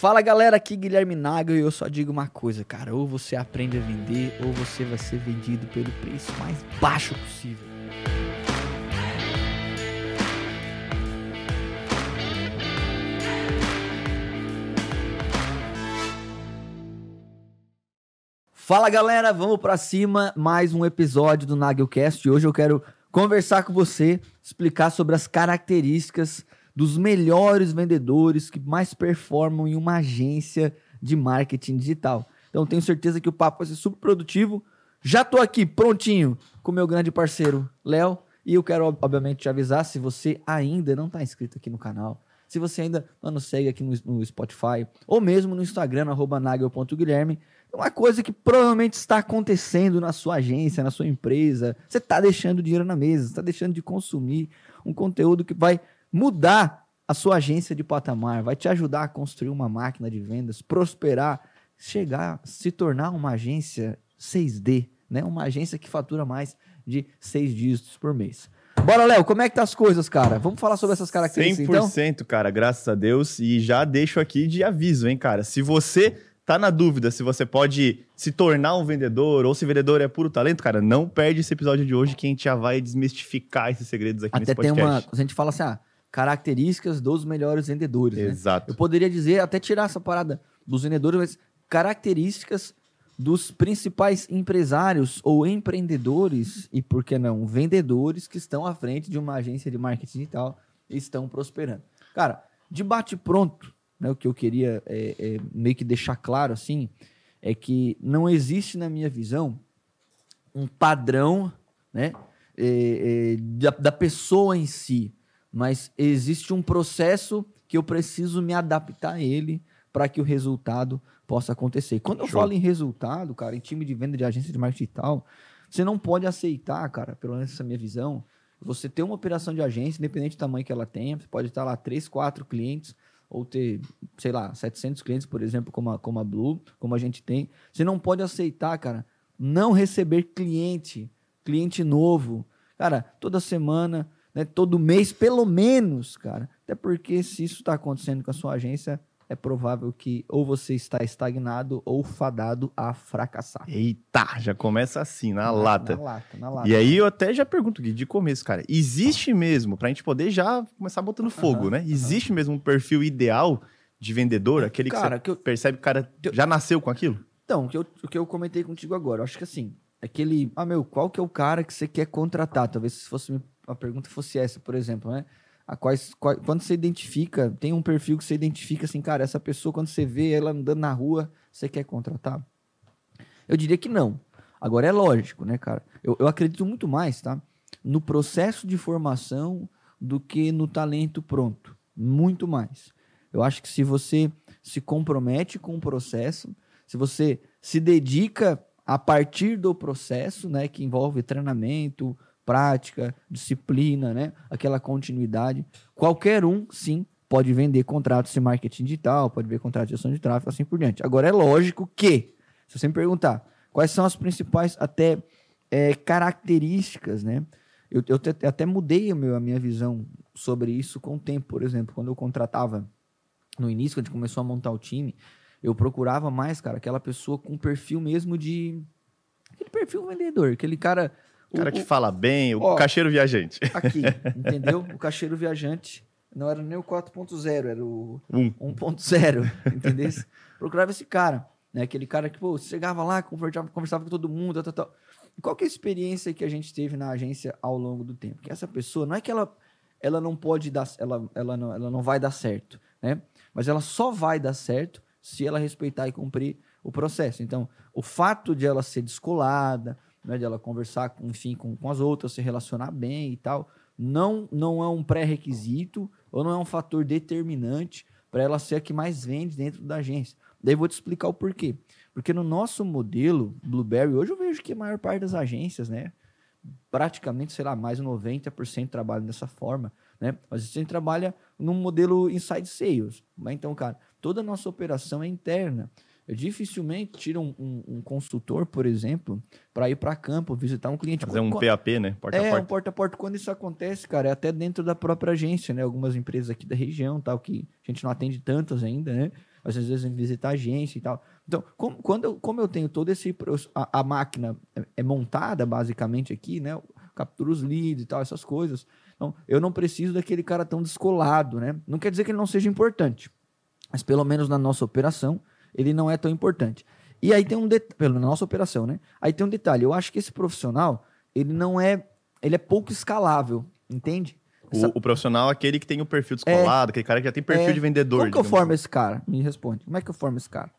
Fala galera, aqui Guilherme Naga e eu só digo uma coisa, cara, ou você aprende a vender ou você vai ser vendido pelo preço mais baixo possível. Fala galera, vamos pra cima, mais um episódio do Nagelcast. Hoje eu quero conversar com você, explicar sobre as características dos melhores vendedores que mais performam em uma agência de marketing digital. Então tenho certeza que o papo vai ser super produtivo. Já tô aqui prontinho com meu grande parceiro Léo e eu quero obviamente te avisar se você ainda não está inscrito aqui no canal, se você ainda não nos segue aqui no, no Spotify ou mesmo no Instagram @nagel.guilherme, uma coisa que provavelmente está acontecendo na sua agência, na sua empresa. Você está deixando dinheiro na mesa, está deixando de consumir um conteúdo que vai mudar a sua agência de patamar, vai te ajudar a construir uma máquina de vendas, prosperar, chegar, se tornar uma agência 6D, né? Uma agência que fatura mais de seis dígitos por mês. Bora, Léo, como é que tá as coisas, cara? Vamos falar sobre essas características 100%, então? cara, graças a Deus. E já deixo aqui de aviso, hein, cara. Se você tá na dúvida se você pode se tornar um vendedor ou se vendedor é puro talento, cara, não perde esse episódio de hoje que a gente já vai desmistificar esses segredos aqui Até nesse podcast. tem uma... A gente fala assim, ah, características dos melhores vendedores. Né? Exato. Né? Eu poderia dizer, até tirar essa parada dos vendedores, mas características dos principais empresários ou empreendedores e, por que não, vendedores que estão à frente de uma agência de marketing digital e estão prosperando. Cara, debate pronto, né, o que eu queria é, é, meio que deixar claro assim, é que não existe, na minha visão, um padrão né, é, é da, da pessoa em si mas existe um processo que eu preciso me adaptar a ele para que o resultado possa acontecer. Quando eu Show. falo em resultado, cara, em time de venda de agência de marketing e tal, você não pode aceitar, cara, pelo menos essa minha visão, você ter uma operação de agência, independente do tamanho que ela tenha, você pode estar lá três, quatro clientes, ou ter, sei lá, 700 clientes, por exemplo, como a, como a Blue, como a gente tem. Você não pode aceitar, cara, não receber cliente, cliente novo. Cara, toda semana né, todo mês, pelo menos, cara. Até porque se isso está acontecendo com a sua agência, é provável que ou você está estagnado ou fadado a fracassar. Eita, já começa assim, na, na lata. Na lata, na lata. E aí eu até já pergunto, Gui, de começo, cara, existe mesmo, pra gente poder já começar botando fogo, uhum, né? Existe uhum. mesmo um perfil ideal de vendedor, aquele cara, que, que eu, percebe que o cara já nasceu com aquilo? Então, o que, eu, o que eu comentei contigo agora, eu acho que assim, aquele, ah meu, qual que é o cara que você quer contratar? Talvez se fosse me a pergunta fosse essa, por exemplo, né? A quais, qual, quando você identifica, tem um perfil que você identifica assim, cara, essa pessoa, quando você vê ela andando na rua, você quer contratar? Eu diria que não. Agora é lógico, né, cara? Eu, eu acredito muito mais, tá? No processo de formação do que no talento pronto. Muito mais. Eu acho que se você se compromete com o processo, se você se dedica a partir do processo, né, que envolve treinamento, prática, disciplina, né? Aquela continuidade. Qualquer um, sim, pode vender contratos de marketing digital, pode vender contratos de gestão de tráfego, assim por diante. Agora, é lógico que, se você me perguntar quais são as principais até é, características, né? Eu, eu te, até mudei a, meu, a minha visão sobre isso com o tempo. Por exemplo, quando eu contratava no início, quando a gente começou a montar o time, eu procurava mais, cara, aquela pessoa com perfil mesmo de. Aquele perfil vendedor, aquele cara o cara que fala bem, o ó, caixeiro viajante. Aqui, entendeu? O caixeiro viajante não era nem o 4.0, era o 1.0, entendeu? Procurava esse cara, né? Aquele cara que, pô, chegava lá, conversava, conversava com todo mundo, tal, tal. Qual que é a experiência que a gente teve na agência ao longo do tempo? Que essa pessoa, não é que ela, ela não pode dar, ela, ela, não, ela não vai dar certo, né? Mas ela só vai dar certo se ela respeitar e cumprir o processo. Então, o fato de ela ser descolada, né, de ela conversar, enfim, com, com as outras, se relacionar bem e tal, não, não é um pré-requisito ou não é um fator determinante para ela ser a que mais vende dentro da agência. Daí vou te explicar o porquê. Porque no nosso modelo Blueberry, hoje eu vejo que a maior parte das agências, né, praticamente, sei lá, mais de 90% trabalham dessa forma, né? Mas a gente trabalha num modelo inside sales. Né? Então, cara, toda a nossa operação é interna. Eu dificilmente tiro um, um, um consultor, por exemplo, para ir para campo, visitar um cliente. Fazer um PAP, né? Porta é, a porta. um porta a porta. Quando isso acontece, cara, é até dentro da própria agência, né? Algumas empresas aqui da região, tal, que a gente não atende tantas ainda, né? às vezes visitar a agência e tal. Então, como, quando eu, como eu tenho todo esse. A, a máquina é, é, montada basicamente aqui, né? Captura os leads e tal, essas coisas. Então, eu não preciso daquele cara tão descolado, né? Não quer dizer que ele não seja importante, mas pelo menos na nossa operação, ele não é tão importante. E aí tem um detalhe, na nossa operação, né? Aí tem um detalhe, eu acho que esse profissional, ele não é, ele é pouco escalável, entende? O, o, profissional é aquele que tem o perfil descolado, é, aquele cara que já tem perfil é, de vendedor. Como que eu formo assim. esse cara? Me responde. Como é que eu formo esse cara?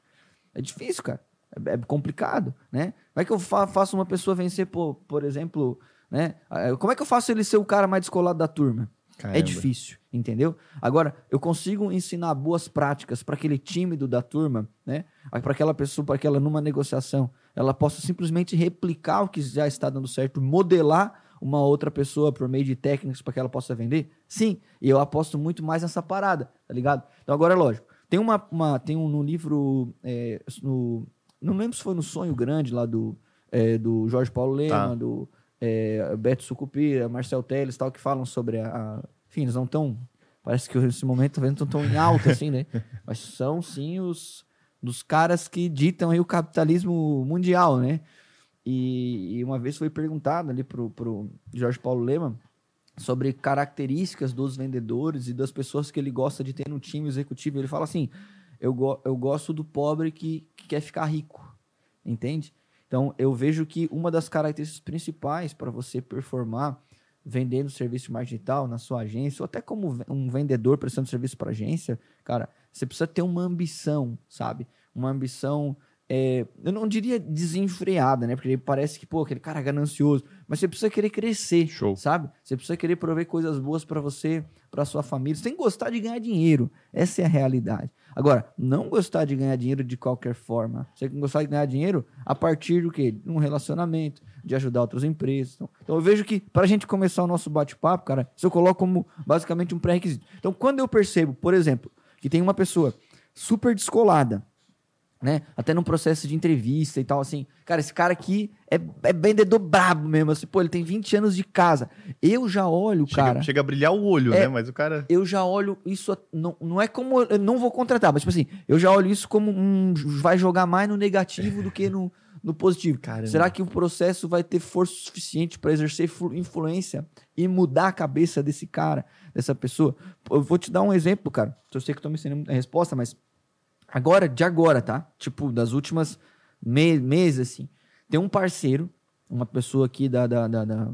É difícil, cara. É, é complicado, né? Como é que eu fa faço uma pessoa vencer, por, por exemplo, né? Ah, como é que eu faço ele ser o cara mais descolado da turma? É Caramba. É difícil, entendeu? Agora, eu consigo ensinar boas práticas para aquele tímido da turma, né? Para aquela pessoa, para que ela numa negociação, ela possa simplesmente replicar o que já está dando certo, modelar uma outra pessoa por meio de técnicas para que ela possa vender? Sim, e eu aposto muito mais nessa parada, tá ligado? Então agora é lógico. Tem uma, uma tem um no livro é, no, não lembro se foi no Sonho Grande lá do é, do Jorge Paulo Lema, tá. do é, Beto Sucupira, Marcel Teles, tal, que falam sobre a, a enfim, eles não estão parece que nesse momento não estão tão em alta assim, né? Mas são sim os dos caras que ditam aí o capitalismo mundial, né? E, e, uma vez foi perguntado ali pro, pro Jorge Paulo Lema sobre características dos vendedores e das pessoas que ele gosta de ter no time executivo. Ele fala assim: eu, go eu gosto do pobre que, que quer ficar rico, entende? Então eu vejo que uma das características principais para você performar vendendo serviço de marketing digital na sua agência, ou até como um vendedor prestando serviço para agência, cara, você precisa ter uma ambição, sabe? Uma ambição é, eu não diria desenfreada, né? Porque parece que, pô, aquele cara é ganancioso. Mas você precisa querer crescer, Show. sabe? Você precisa querer prover coisas boas para você, para sua família. Você tem que gostar de ganhar dinheiro. Essa é a realidade. Agora, não gostar de ganhar dinheiro de qualquer forma. Você tem que gostar de ganhar dinheiro a partir do quê? De um relacionamento, de ajudar outras empresas. Então, então eu vejo que, para a gente começar o nosso bate-papo, cara, isso eu coloco como basicamente um pré-requisito. Então, quando eu percebo, por exemplo, que tem uma pessoa super descolada, né? Até num processo de entrevista e tal, assim. Cara, esse cara aqui é, é vendedor brabo mesmo, assim. Pô, ele tem 20 anos de casa. Eu já olho, chega, cara... Chega a brilhar o olho, é, né? Mas o cara... Eu já olho isso... Não, não é como... Eu não vou contratar, mas, tipo assim, eu já olho isso como um... Vai jogar mais no negativo do que no, no positivo. Caramba. Será que o processo vai ter força suficiente para exercer influência e mudar a cabeça desse cara, dessa pessoa? Eu vou te dar um exemplo, cara. Eu sei que eu tô me ensinando a resposta, mas Agora, de agora, tá? Tipo, das últimas me meses, assim. Tem um parceiro, uma pessoa aqui da. da, da, da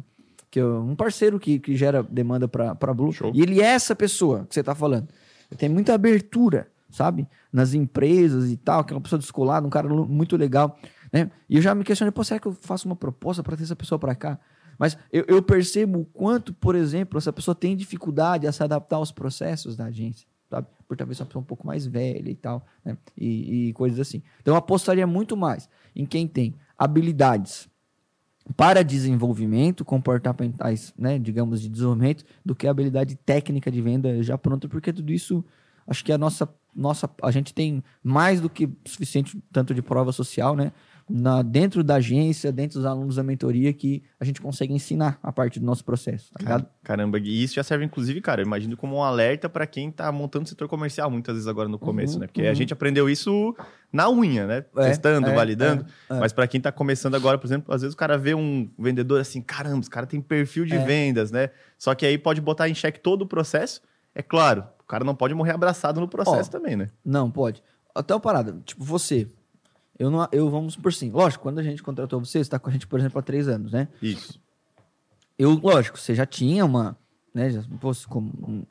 que, um parceiro que, que gera demanda pra, pra Blue. Show. E ele é essa pessoa que você tá falando. Ele tem muita abertura, sabe? Nas empresas e tal, que é uma pessoa descolada, um cara muito legal. Né? E eu já me questionei, pô, será que eu faço uma proposta para ter essa pessoa para cá? Mas eu, eu, percebo o quanto, por exemplo, essa pessoa tem dificuldade a se adaptar aos processos da agência sabe? Por talvez uma pessoa um pouco mais velha e tal, né? E, e coisas assim. Então eu apostaria muito mais em quem tem habilidades para desenvolvimento comportamentais, né, digamos, de desenvolvimento, do que a habilidade técnica de venda já pronta, porque tudo isso, acho que a nossa, nossa a gente tem mais do que suficiente tanto de prova social, né, na, dentro da agência, dentro dos alunos da mentoria, que a gente consegue ensinar a parte do nosso processo, tá ligado? Caramba, e isso já serve, inclusive, cara, eu imagino como um alerta para quem tá montando o setor comercial, muitas vezes agora no começo, uhum, né? Porque uhum. a gente aprendeu isso na unha, né? É, Testando, é, validando. É, é. Mas para quem tá começando agora, por exemplo, às vezes o cara vê um vendedor assim, caramba, os cara tem perfil de é. vendas, né? Só que aí pode botar em xeque todo o processo. É claro, o cara não pode morrer abraçado no processo Ó, também, né? Não, pode. Até uma parada, tipo, você, eu não, eu vamos por sim. Lógico, quando a gente contratou você, você está com a gente, por exemplo, há três anos, né? Isso. Eu, lógico, você já tinha uma, né? Já, pô, se, com,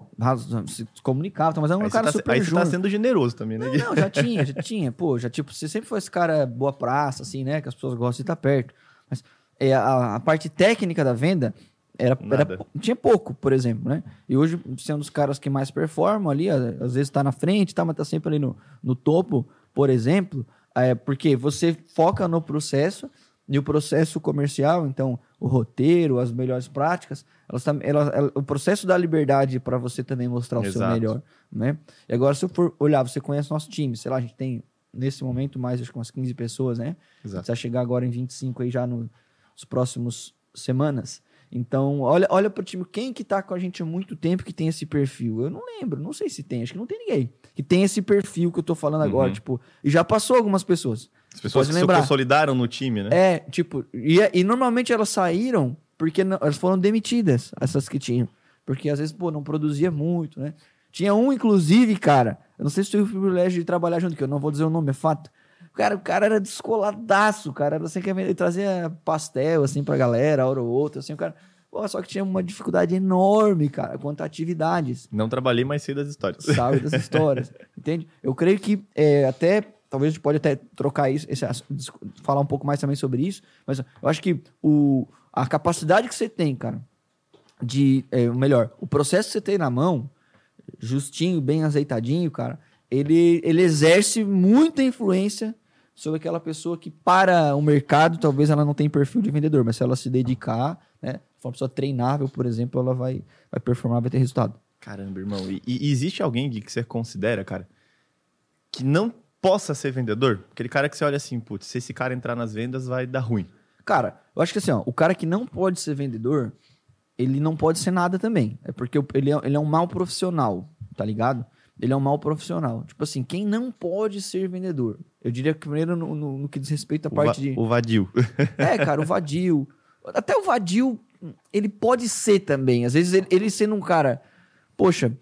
se comunicava, mas é um aí cara tá, super Aí você tá sendo generoso também, né? Não, não, já tinha, já tinha. Pô, já tipo, você sempre foi esse cara boa praça, assim, né? Que as pessoas gostam de estar perto. Mas é, a, a parte técnica da venda era, era, tinha pouco, por exemplo, né? E hoje você é um dos caras que mais performam ali, às vezes está na frente, tá, mas tá sempre ali no, no topo, por exemplo. É, porque você foca no processo e o processo comercial, então o roteiro, as melhores práticas, elas, elas, elas o processo da liberdade para você também mostrar o Exato. seu melhor, né? E agora se eu for olhar, você conhece nosso time, sei lá, a gente tem nesse momento mais acho que umas 15 pessoas, né? Exato. Você vai chegar agora em 25 aí já no, nos próximos semanas. Então, olha, olha pro time, quem que tá com a gente há muito tempo que tem esse perfil? Eu não lembro, não sei se tem, acho que não tem ninguém. Que tem esse perfil que eu tô falando agora, Uhum. tipo, e já passou algumas pessoas. As pessoas Pode que se lembrar. consolidaram no time, né? É, tipo, e, e normalmente elas saíram porque não- elas foram demitidas, essas que tinham. Porque às vezes, pô, não produzia muito, né? Tinha um, inclusive, cara, eu não sei se tive o privilégio de trabalhar junto, que eu não vou dizer o nome, é fato. Cara, o cara era descoladaço, cara. Era assim que ele trazia pastel, assim, pra galera, hora ou outra, assim, o cara. Pô, só que tinha uma dificuldade enorme, cara, quanto a atividades Não trabalhei, mas sei das histórias. sabe das histórias, entende? Eu creio que é, até talvez a gente pode até trocar isso, esse falar um pouco mais também sobre isso, mas eu acho que o, a capacidade que você tem, cara, de, é, melhor, o processo que você tem na mão, justinho, bem azeitadinho, cara, ele, ele exerce muita influência sobre aquela pessoa que para o mercado, talvez ela não tenha perfil de vendedor, mas se ela se dedicar, né, for uma pessoa treinável, por exemplo, ela vai, vai performar, vai ter resultado. Caramba, irmão. E, e existe alguém Gui, que você considera, cara, que não possa ser vendedor? Aquele cara que você olha assim, putz, se esse cara entrar nas vendas, vai dar ruim. Cara, eu acho que assim, ó, o cara que não pode ser vendedor, ele não pode ser nada também. É porque ele é, ele é um mau profissional, tá ligado? Ele é um mau profissional. Tipo assim, quem não pode ser vendedor? Eu diria que primeiro no, no- no que diz respeito à O, parte de. o vadio. É, cara, o vadio. Até o vadio, ele pode ser também. Às vezes ele, ele sendo um cara, poxa,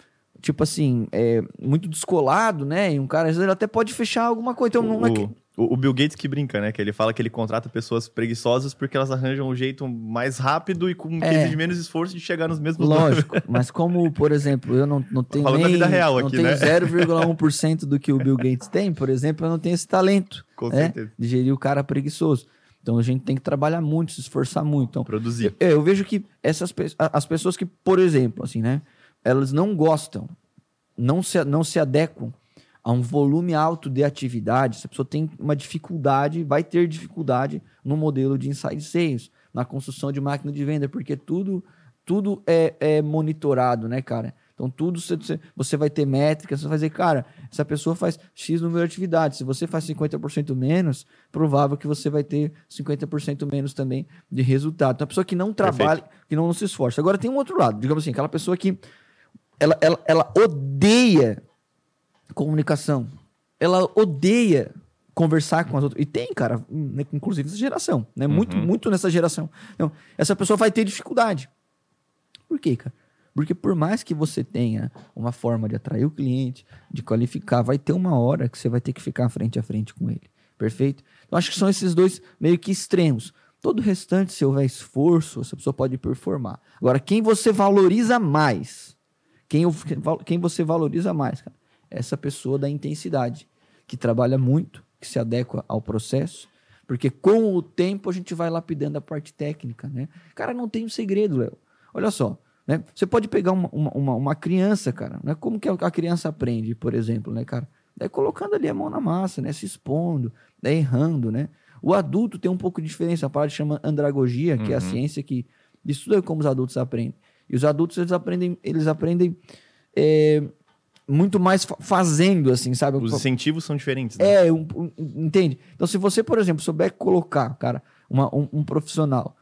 tipo assim, é, muito descolado, né? E um cara, às vezes ele até pode fechar alguma coisa. Então não é que. O, o Bill Gates que brinca, né? Que ele fala que ele contrata pessoas preguiçosas porque elas arranjam um jeito mais rápido e com É. exige menos esforço de chegar nos mesmos Lógico, mas como, por exemplo, eu não, não tenho Falando da nem, vida real não aqui, tenho né? 0,1% do que o Bill Gates tem, por exemplo, eu não tenho esse talento Com né, certeza. de gerir o cara preguiçoso. Então a gente tem que trabalhar muito, se esforçar muito. Então, Produzir. eu, eu vejo que essas pe- as pessoas que, por exemplo, assim, né, elas não gostam, não se, não se adequam a um volume alto de atividade, se a pessoa tem uma dificuldade, vai ter dificuldade no modelo de inside sales, na construção de máquina de venda, porque tudo tudo é, é monitorado, né, cara? Então, tudo você, você- vai ter métricas, você vai dizer, cara, essa pessoa faz X número de atividades. Se você faz 50% menos, provável que você vai ter 50% menos também de resultado. Então, a pessoa que não trabalha, que não, se esforça. Agora, tem um outro lado, digamos assim, aquela pessoa que ela, ela, ela odeia comunicação. Ela odeia conversar com as outras. E tem, cara, inclusive nessa geração, né? Muito, muito nessa geração. Então, essa pessoa vai ter dificuldade. Por quê, cara? Porque por mais que você tenha uma forma de atrair o cliente, de qualificar, vai ter uma hora que você vai ter que ficar frente a frente com ele. Perfeito? Então, acho que são esses dois meio que extremos. Todo o restante, se houver esforço, essa pessoa pode performar. Agora, quem você valoriza mais, quem, quem você valoriza mais, cara, essa pessoa da intensidade, que trabalha muito, que se adequa ao processo, porque com o tempo a gente vai lapidando a parte técnica, né? Cara, não tem um segredo, Léo. Olha só, né? Você pode pegar uma, uma, uma- criança, cara, né? Como que a criança aprende, por exemplo, né, cara? É colocando ali a mão na massa, né? Se expondo, é errando, né? O adulto tem um pouco de diferença, a parte chama andragogia, que é a ciência que estuda como os adultos aprendem. E os adultos, eles aprendem, eles aprendem é, muito mais fa- fazendo, assim, sabe? Os incentivos são diferentes, né? É, um- um- entende? Então, se você, por exemplo, souber colocar, cara, uma- um, um profissional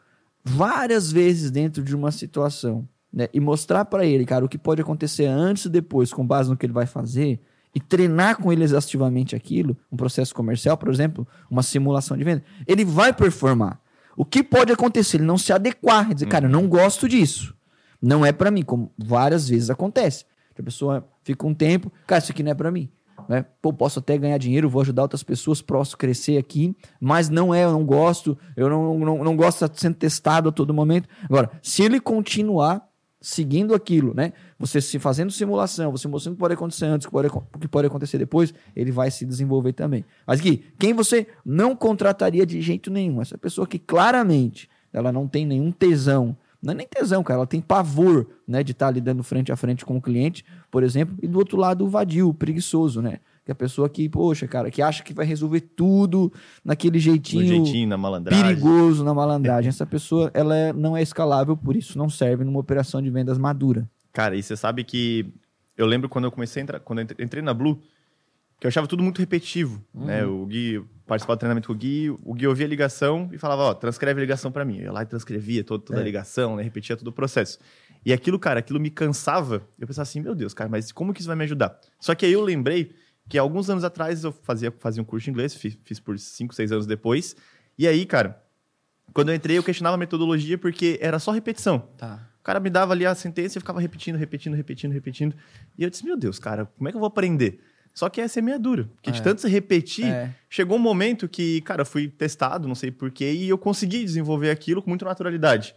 várias vezes dentro de uma situação, né, e mostrar pra ele, cara, o que pode acontecer antes e depois, com base no que ele vai fazer, e treinar com ele exaustivamente aquilo, um processo comercial, por exemplo, uma simulação de venda, ele vai performar. O que pode acontecer? Ele não se adequar, dizer, cara, eu não gosto disso. Não é pra mim, como várias vezes acontece. A pessoa fica um tempo, cara, isso aqui não é pra mim. Né? Pô, posso até ganhar dinheiro, vou ajudar outras pessoas, posso crescer aqui, mas não é, eu não gosto, eu não, não, não gosto de sendo testado a todo momento. Agora, se ele continuar seguindo aquilo, né? Você se fazendo simulação, você mostrando o que pode acontecer antes, o que pode, o que pode acontecer depois, ele vai se desenvolver também. Mas Gui, quem você não contrataria de jeito nenhum? Essa pessoa que claramente ela não tem nenhum tesão, não é nem tesão, cara, ela tem pavor, né, de estar ali dando frente a frente com o cliente, por exemplo, e do outro lado o vadio, o preguiçoso, né? Que é a pessoa que, poxa, cara, que acha que vai resolver tudo naquele jeitinho, jeitinho, na malandragem. perigoso na malandragem. Essa pessoa, ela é- não é escalável, por isso não serve numa operação de vendas madura. Cara, e você sabe que eu lembro quando eu comecei a entrar, quando eu entre- entrei na Blue, que eu achava tudo muito repetitivo, né? O Gui participava do treinamento com o Gui, o Gui ouvia a ligação e falava, ó, transcreve a ligação para mim. Eu ia lá e transcrevia toda, toda É. a ligação, né? Repetia todo o processo. E aquilo, cara, aquilo me cansava. Eu pensava assim, meu Deus, cara, mas como que isso vai me ajudar? Só que aí eu lembrei que alguns anos atrás eu fazia, fazia um curso de inglês, fiz, fiz por 5, 6 anos depois. E aí, cara, quando eu entrei, eu questionava a metodologia porque era só repetição. Tá. O cara me dava ali a sentença e eu ficava repetindo, repetindo, repetindo, repetindo. E eu disse, meu Deus, cara, como é que eu vou aprender? Só que essa é meia dura. Porque de É. tanto se repetir, É. chegou um momento que, cara, eu fui testado, não sei porquê, e eu consegui desenvolver aquilo com muita naturalidade.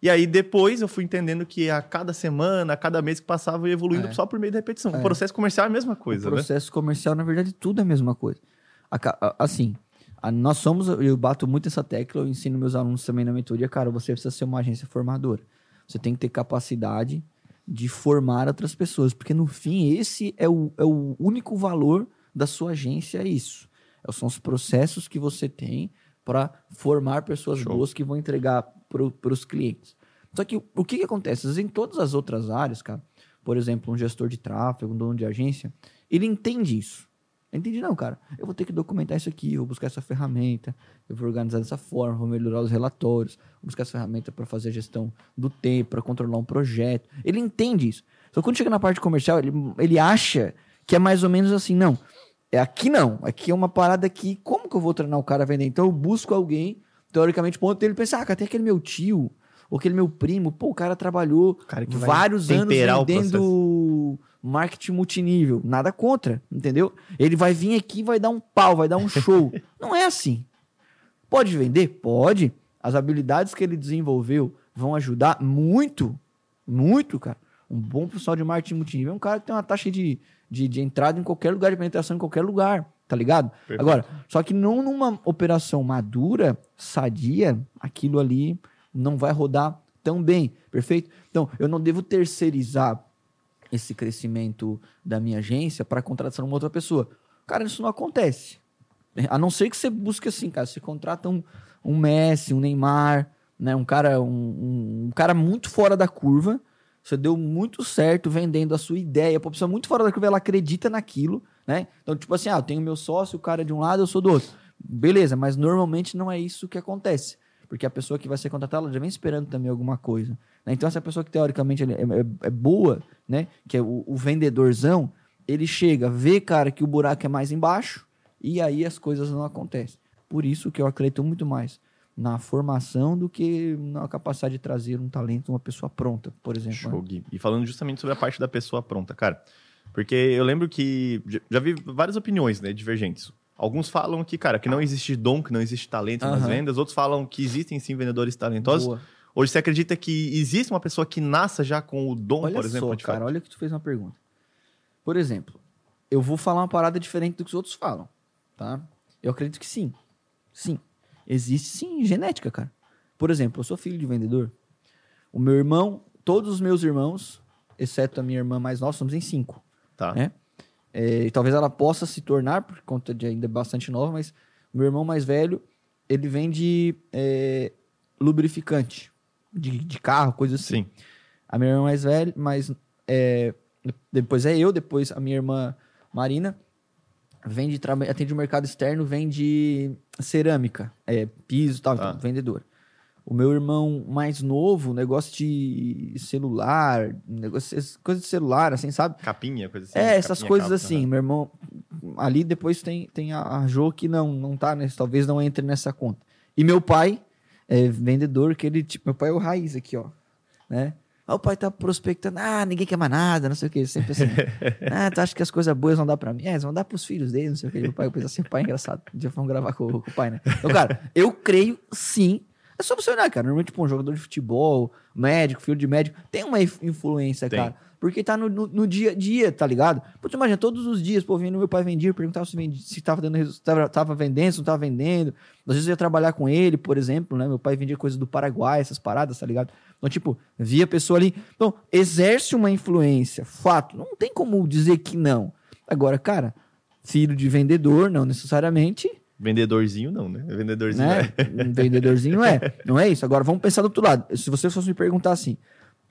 E aí, depois, eu fui entendendo que a cada semana, a cada mês que passava, eu ia evoluindo É. só por meio da repetição. É. O processo comercial é a mesma coisa, o né? processo comercial, na verdade, tudo é a mesma coisa. Assim, nós somos, eu bato muito essa tecla, eu ensino meus alunos também na mentoria, cara, você precisa ser uma agência formadora. Você tem que ter capacidade de formar outras pessoas, porque no fim, esse é o, é o único valor da sua agência, é isso. É- São os processos que você tem para formar pessoas Show. boas que vão entregar para os clientes. Só que o- que, que acontece? Às vezes, em todas as outras áreas, cara, por exemplo, um gestor de tráfego, um dono de agência, ele entende isso. Ele entende, não, cara, eu vou ter que documentar isso aqui, vou buscar essa ferramenta, eu vou organizar dessa forma, vou melhorar os relatórios, vou buscar essa ferramenta para fazer a gestão do tempo, para controlar um projeto. Ele entende isso. Só que quando chega na parte comercial, ele, ele acha que é mais ou menos assim, não. É aqui não. Aqui é uma parada que, como que eu vou treinar o cara a vender? Então eu busco alguém, teoricamente, ponto dele pensar, ah, cara, tem aquele meu tio, ou aquele meu primo, pô, o cara trabalhou Cara que vai vários anos vendendo marketing multinível. Nada contra, entendeu? Ele vai vir aqui e vai dar um pau, vai dar um show. Não é assim. Pode vender? Pode. As habilidades que ele desenvolveu vão ajudar muito, muito, cara. Um bom profissional de marketing multinível é um cara que tem uma taxa de, de, de entrada em qualquer lugar, de penetração em qualquer lugar, tá ligado? Perfeito. Agora, só que não numa operação madura, sadia, aquilo ali não vai rodar tão bem, perfeito? Então, eu não devo terceirizar esse crescimento da minha agência para contratação uma outra pessoa. Cara, isso não acontece. A não ser que você busque assim, cara, você contrata um, um Messi, um Neymar, né, um cara, um, um- cara muito fora da curva, você deu muito certo vendendo a sua ideia, a pessoa muito fora da curva, ela acredita naquilo, né? Então, tipo assim, ah, eu tenho meu sócio, o cara de um lado, eu sou do outro. Beleza, mas normalmente não é isso que acontece. Porque a pessoa que vai ser contratada, ela já vem esperando também alguma coisa. né? Então, essa pessoa que teoricamente é, é- é boa, né? Que é o, o vendedorzão, ele chega, vê, cara, que o buraco é mais embaixo, e aí as coisas não acontecem. Por isso que eu acredito muito mais na formação do que na capacidade de trazer um talento, uma pessoa pronta, por exemplo. Show, né? Gui. E falando justamente sobre a parte da pessoa pronta, cara. Porque eu lembro que já vi várias opiniões, né, divergentes. Alguns falam que, cara, que não existe dom, que não existe talento nas Aham. vendas. Outros falam que existem sim vendedores talentosos. Boa. Hoje você acredita que existe uma pessoa que nasça já com o dom, Olha por exemplo, só, cara, olha que tu fez uma pergunta. Por exemplo, eu vou falar uma parada diferente do que os outros falam, tá? Eu acredito que sim. Sim. Existe sim genética, cara. Por exemplo, eu sou filho de vendedor. O meu irmão, todos os meus irmãos, exceto a minha irmã mais nova, somos em cinco. Tá. né? É, e talvez ela possa se tornar, por conta de ainda bastante nova, mas meu irmão mais velho, ele vende é, lubrificante de, de carro, coisa assim. Sim. A minha irmã mais velha, mas é, depois é eu, depois a minha irmã Marina vende, atende o mercado externo, vende cerâmica, é, piso e tal, Tá. então, vendedor. O meu irmão mais novo, negócio de celular, negócio, coisa de celular, assim, sabe? Capinha, coisa assim. É, essas capinha, coisas capa, assim. aham. Meu irmão, ali depois tem, tem a, a Jo que não, não tá, nesse, talvez não entre nessa conta. E meu pai é vendedor, que ele, tipo, meu pai é o raiz aqui, ó, né? Aí o pai tá prospectando, ah, ninguém quer mais nada, não sei o que, sempre assim. ah, tu acha que as coisas boas vão dar pra mim? É, eles vão dar pros filhos dele, não sei o que. Meu pai pensa assim, pai é engraçado. Um dia vamos gravar com, com o pai, né? Então, cara, eu creio sim. É só você olhar, cara. Normalmente, tipo, um jogador de futebol, médico, filho de médico, tem uma inf- influência, Tem. cara. Porque tá no, no, no dia a dia, tá ligado? Pô, tu imagina, todos os dias, pô, vindo meu pai vendia, perguntava se, vendia, se tava, dando, tava, tava vendendo, se não tava vendendo. Às vezes eu ia trabalhar com ele, por exemplo, né? Meu pai vendia coisa do Paraguai, essas paradas, tá ligado? Então, tipo, via a pessoa ali. Então, exerce uma influência, fato. Não tem como dizer que não. Agora, cara, filho de vendedor, não necessariamente, Vendedorzinho não, né? Vendedorzinho né? é. Vendedorzinho é. Não é isso. Agora, vamos pensar do outro lado. Se você fosse me perguntar assim,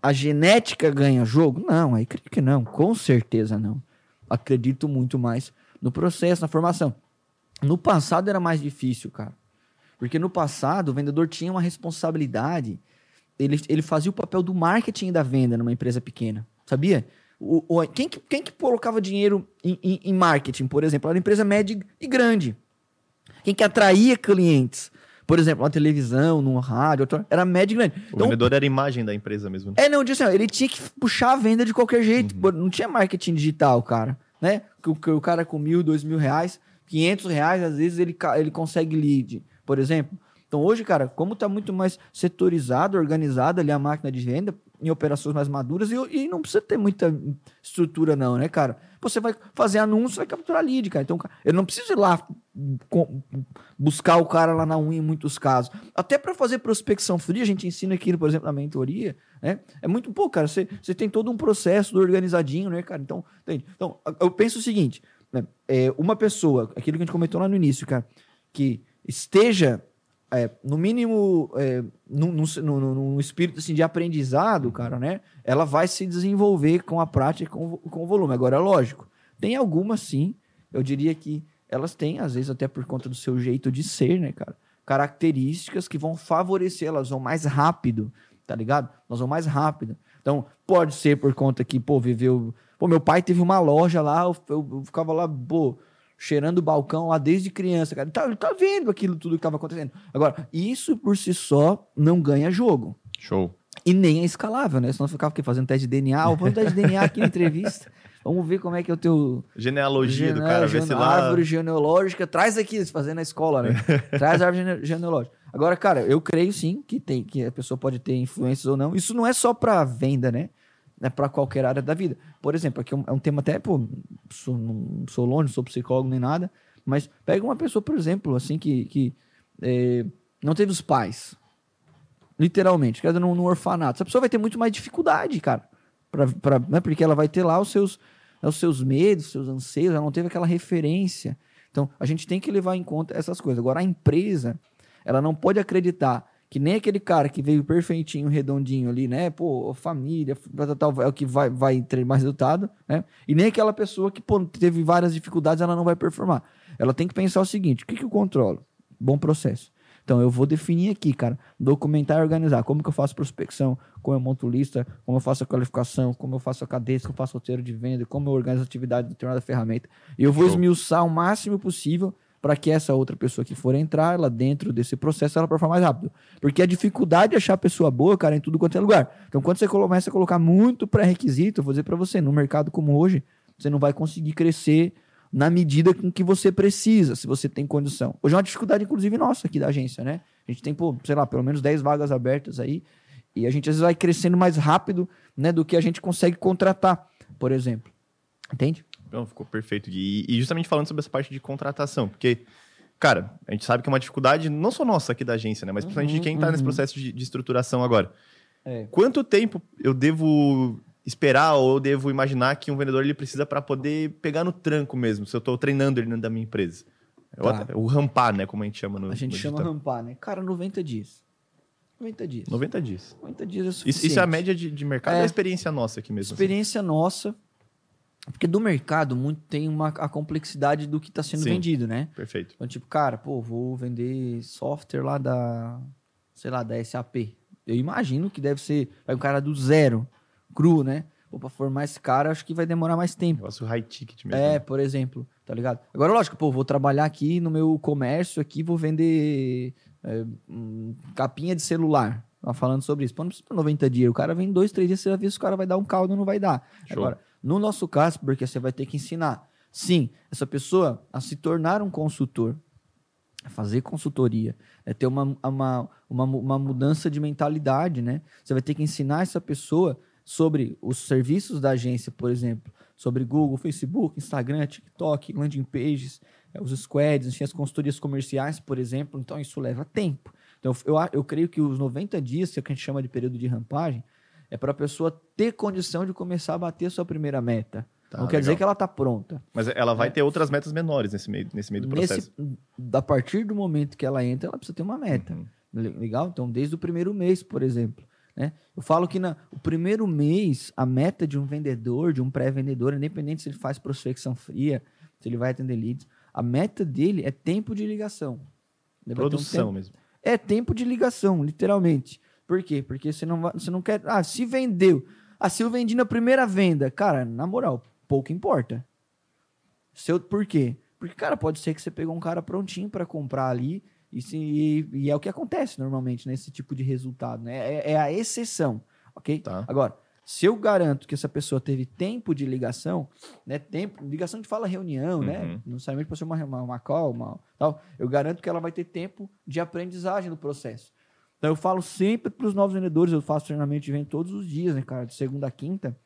a genética ganha jogo? Não, aí creio que não. Com certeza não. Acredito muito mais no processo, na formação. No passado era mais difícil, cara. Porque no passado o vendedor tinha uma responsabilidade, ele, ele fazia o papel do marketing da venda numa empresa pequena, sabia? O, o- quem, que, quem que colocava dinheiro em, em- em marketing, por exemplo? Era uma empresa média e grande. Quem que atraía clientes? Por exemplo, na televisão, no rádio, outra- era média e grande. O Então, vendedor era a imagem da empresa mesmo. né? é, não, disse assim, ele tinha que puxar a venda de qualquer jeito. Uhum. Não tinha marketing digital, cara. Né? Que o, que o cara com mil, dois mil reais, quinhentos reais, às vezes ele, ele consegue lead, por exemplo. Então hoje, cara, como tá muito mais setorizado, organizado ali a máquina de venda, em operações mais maduras, e, e não precisa ter muita estrutura não, né, cara? Você vai fazer anúncio, vai capturar lead, cara. Então, ele não precisa ir lá buscar o cara lá na unha em muitos casos. Até para fazer prospecção fria, a gente ensina aqui, por exemplo, na mentoria, né? É muito pouco, cara. Você, você tem todo um processo organizadinho, né, cara? Então, entende? então eu penso o seguinte: né? é, uma pessoa, aquilo que a gente comentou lá no início, cara, que esteja, é, no mínimo, é, num, num, num- espírito assim, de aprendizado, cara, né? Ela vai se desenvolver com a prática e com, com o volume. Agora, lógico, tem algumas sim, eu diria que elas têm, às vezes, até por conta do seu jeito de ser, né, cara? Características que vão favorecer, elas vão mais rápido, tá ligado? Nós vamos mais rápido. Então, pode ser por conta que, pô, viveu. Pô, meu pai teve uma loja lá, eu, eu- eu ficava lá, pô, cheirando o balcão lá desde criança, cara. Ele tá, ele tá vendo aquilo tudo que tava acontecendo. Agora, isso por si só não ganha jogo. Show. E nem é escalável, né? Senão ficava aqui, fazendo teste de DNA. Vou fazer um teste de DNA aqui na entrevista. Vamos ver como é que é o teu. Genealogia do gene- cara, vê gene- se lá. Árvore genealógica. Traz aqui, fazer na escola, né? Traz a árvore gene- genealógica. Agora, cara, eu creio sim que, tem, que a pessoa pode ter influências ou não. Isso não é só pra venda, né? É para qualquer área da vida. Por exemplo, aqui é um, é tema até, pô, sou, não sou longe, sou psicólogo nem nada, mas pega uma pessoa, por exemplo, assim, que, que é, não teve os pais. Literalmente, quer dizer, num, orfanato. Essa pessoa vai ter muito mais dificuldade, cara. Pra, pra, né? Porque ela vai ter lá os seus, os seus medos, os seus anseios, ela não teve aquela referência. Então, a gente tem que levar em conta essas coisas. Agora, a empresa, ela não pode acreditar que nem aquele cara que veio perfeitinho, redondinho ali, né? Pô, família, tal, tal, é o que vai, vai ter mais resultado, né? E nem aquela pessoa que pô, teve várias dificuldades, ela não vai performar. Ela tem que pensar o seguinte: o que, que eu controlo? Bom processo. Então, eu vou definir aqui, cara, documentar e organizar. Como que eu faço prospecção, como eu monto lista, como eu faço a qualificação, como eu faço a cadência, como eu faço roteiro de venda, como eu organizo a atividade de determinada ferramenta. E eu vou esmiuçar o máximo possível para que essa outra pessoa que for entrar lá dentro desse processo, ela performe mais rápido. Porque a dificuldade de achar pessoa boa, cara, em tudo quanto é lugar. Então, quando você começa a colocar muito pré-requisito, vou dizer para você, no mercado como hoje, você não vai conseguir crescer na medida com que você precisa, se você tem condição. Hoje é uma dificuldade, inclusive, nossa aqui da agência, né? A gente tem, sei lá, pelo menos 10 vagas abertas aí, e a gente às vezes vai crescendo mais rápido, né, do que a gente consegue contratar, por exemplo. Entende? Não, ficou perfeito. E, e justamente falando sobre essa parte de contratação, porque, cara, a gente sabe que é uma dificuldade não só nossa aqui da agência, né? Mas principalmente de quem está nesse uhum. processo de, de estruturação agora. É. Quanto tempo eu devo esperar ou eu devo imaginar que um vendedor ele precisa para poder pegar no tranco mesmo, se eu estou treinando ele dentro da minha empresa? É o Tá. O rampar, né? Como a gente chama no A gente no chama digital. rampar, né? Cara, 90 dias. 90 dias. 90 dias. 90 dias é Isso, suficiente. isso é a média de, de mercado, é É. a experiência nossa aqui mesmo. assim. Experiência nossa. Porque do mercado muito tem uma, a complexidade do que está sendo Sim. vendido, né? Perfeito. Então, tipo, cara, pô, vou vender software lá da, sei lá, da SAP. Eu imagino que deve ser, vai um cara do zero, cru, né? Pô, pra formar esse cara, acho que vai demorar mais tempo. Negócio high ticket mesmo. É, né? por exemplo, tá ligado? Agora, lógico, pô, vou trabalhar aqui no meu comércio aqui, vou vender é, hum, capinha de celular. Falando sobre isso. Pô, não precisa de 90 dias. O cara vem dois, três dias, você já vê se o cara vai dar um caldo ou não vai dar. Show. Agora, no nosso caso, porque você vai ter que ensinar, sim, essa pessoa a se tornar um consultor, a fazer consultoria, é ter uma, uma, uma, uma mudança de mentalidade, né? Você vai ter que ensinar essa pessoa sobre os serviços da agência, por exemplo, sobre Google, Facebook, Instagram, TikTok, landing pages, eh, os squads, as consultorias comerciais, por exemplo. Então, isso leva tempo. Então, eu, eu creio que os 90 dias, é que a gente chama de período de rampagem, é para a pessoa ter condição de começar a bater a sua primeira meta. Tá, Não quer dizer legal. que ela está pronta. Mas ela vai ter outras metas menores nesse meio, nesse meio do processo. Nesse, a partir do momento que ela entra, ela precisa ter uma meta. Uhum. Le- Legal? Então, desde o primeiro mês, por exemplo. Né? Eu falo que na, o primeiro mês, a meta de um vendedor, de um pré-vendedor, independente se ele faz prospecção fria, se ele vai atender leads. A meta dele é tempo de ligação. Ele um Produção tempo- mesmo. é tempo de ligação, literalmente. Por quê? Porque você não, vai, você não quer. Ah, se vendeu. Ah, se eu vendi na primeira venda. Cara, na moral, pouco importa. Se eu- por quê? Porque, cara, pode ser que você pegou um cara prontinho pra comprar ali. E, se- e- e é o que acontece normalmente nesse tipo de resultado, né? É, é a exceção, ok? Tá. Agora, se eu garanto que essa pessoa teve tempo de ligação, né? Tempo, ligação de fala reunião, né? Uhum. Não necessariamente pode ser uma, uma, uma call, uma, tal. Eu garanto que ela vai ter tempo de aprendizagem no processo. Então eu falo sempre para os novos vendedores, eu faço treinamento de venda todos os dias, né, cara? De segunda a quinta.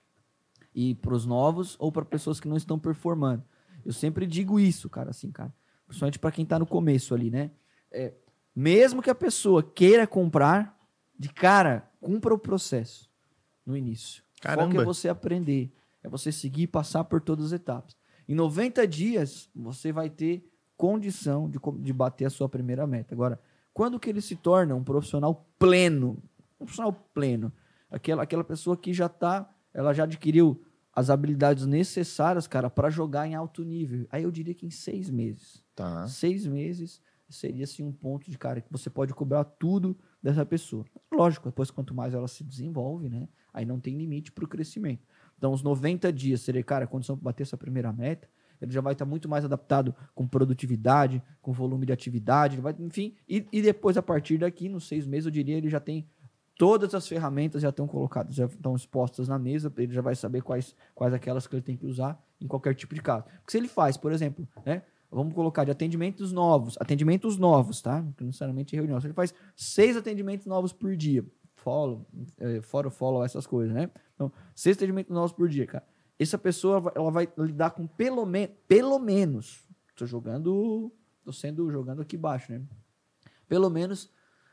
E para os novos ou para pessoas que não estão performando. Eu sempre digo isso, cara, assim, cara. Principalmente para quem tá no começo ali, né? É, mesmo que a pessoa queira comprar, de cara, cumpra o processo no início. O foco Caramba. é você aprender, é você seguir e passar por todas as etapas. Em 90 dias, você vai ter condição de, de bater a sua primeira meta. Agora, quando que ele se torna um profissional pleno? Um profissional pleno. Aquela, aquela pessoa que já tá, ela já adquiriu as habilidades necessárias, cara, para jogar em alto nível. Aí eu diria que em seis meses. Tá. Seis meses seria assim um ponto de cara que você pode cobrar tudo dessa pessoa. Lógico, depois quanto mais ela se desenvolve, né? Aí não tem limite para o crescimento. Então, os 90 dias seria, cara, condição para bater essa primeira meta. Ele já vai estar muito mais adaptado com produtividade, com volume de atividade, vai, enfim. E, e depois, a partir daqui, nos seis meses, eu diria, ele já tem todas as ferramentas já estão colocadas, já estão expostas na mesa, ele já vai saber quais, quais aquelas que ele tem que usar em qualquer tipo de caso. Porque se ele faz, por exemplo, né? Vamos colocar de atendimentos novos, atendimentos novos, tá? Não necessariamente reunião. Se ele faz seis atendimentos novos por dia, follow, eh, fora o follow, essas coisas, né? Então, seis atendimentos novos por dia, cara. Essa pessoa, vai- ela vai lidar com pelo, me pelo menos, tô jogando, tô sendo, jogando aqui baixo, né? Pelo menos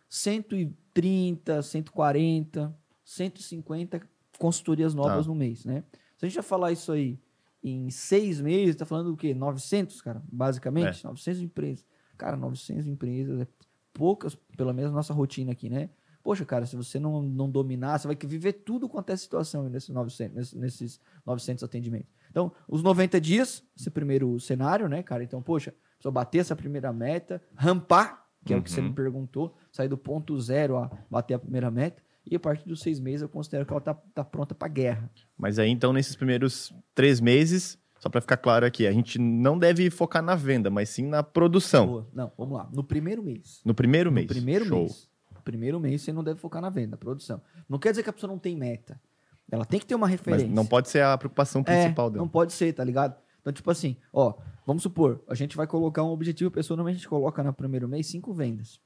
130, 140, 150 consultorias novas Tá. no mês, né? Se a gente vai falar isso aí em seis meses, tá falando o quê? 900, cara, basicamente? 900 empresas. Cara, 900 empresas, é poucas, pelo menos nossa rotina aqui, né? Poxa, cara, se você não, não dominar, você vai viver tudo quanto é situação nesses 900, nesses, nesses 900 atendimentos. Então, os 90 dias, esse primeiro cenário, né, cara? Então, poxa, só bater essa primeira meta, rampar, que é o que você Uhum. me perguntou, sair do ponto zero a bater a primeira meta, e a partir dos seis meses eu considero que ela tá, tá pronta para guerra. Mas aí, então, nesses primeiros três meses, só para ficar claro aqui, a gente não deve focar na venda, mas sim na produção. Boa. Não, vamos lá. No primeiro mês. No primeiro mês. No primeiro Show. mês. Primeiro mês você não deve focar na venda, na produção. Não quer dizer que a pessoa não tem meta. Ela tem que ter uma Mas referência. não pode ser a preocupação principal é, dela. Não pode ser, tá ligado? Então, tipo assim, ó, vamos supor, a gente vai colocar um objetivo, a pessoa normalmente a gente coloca no primeiro mês cinco vendas.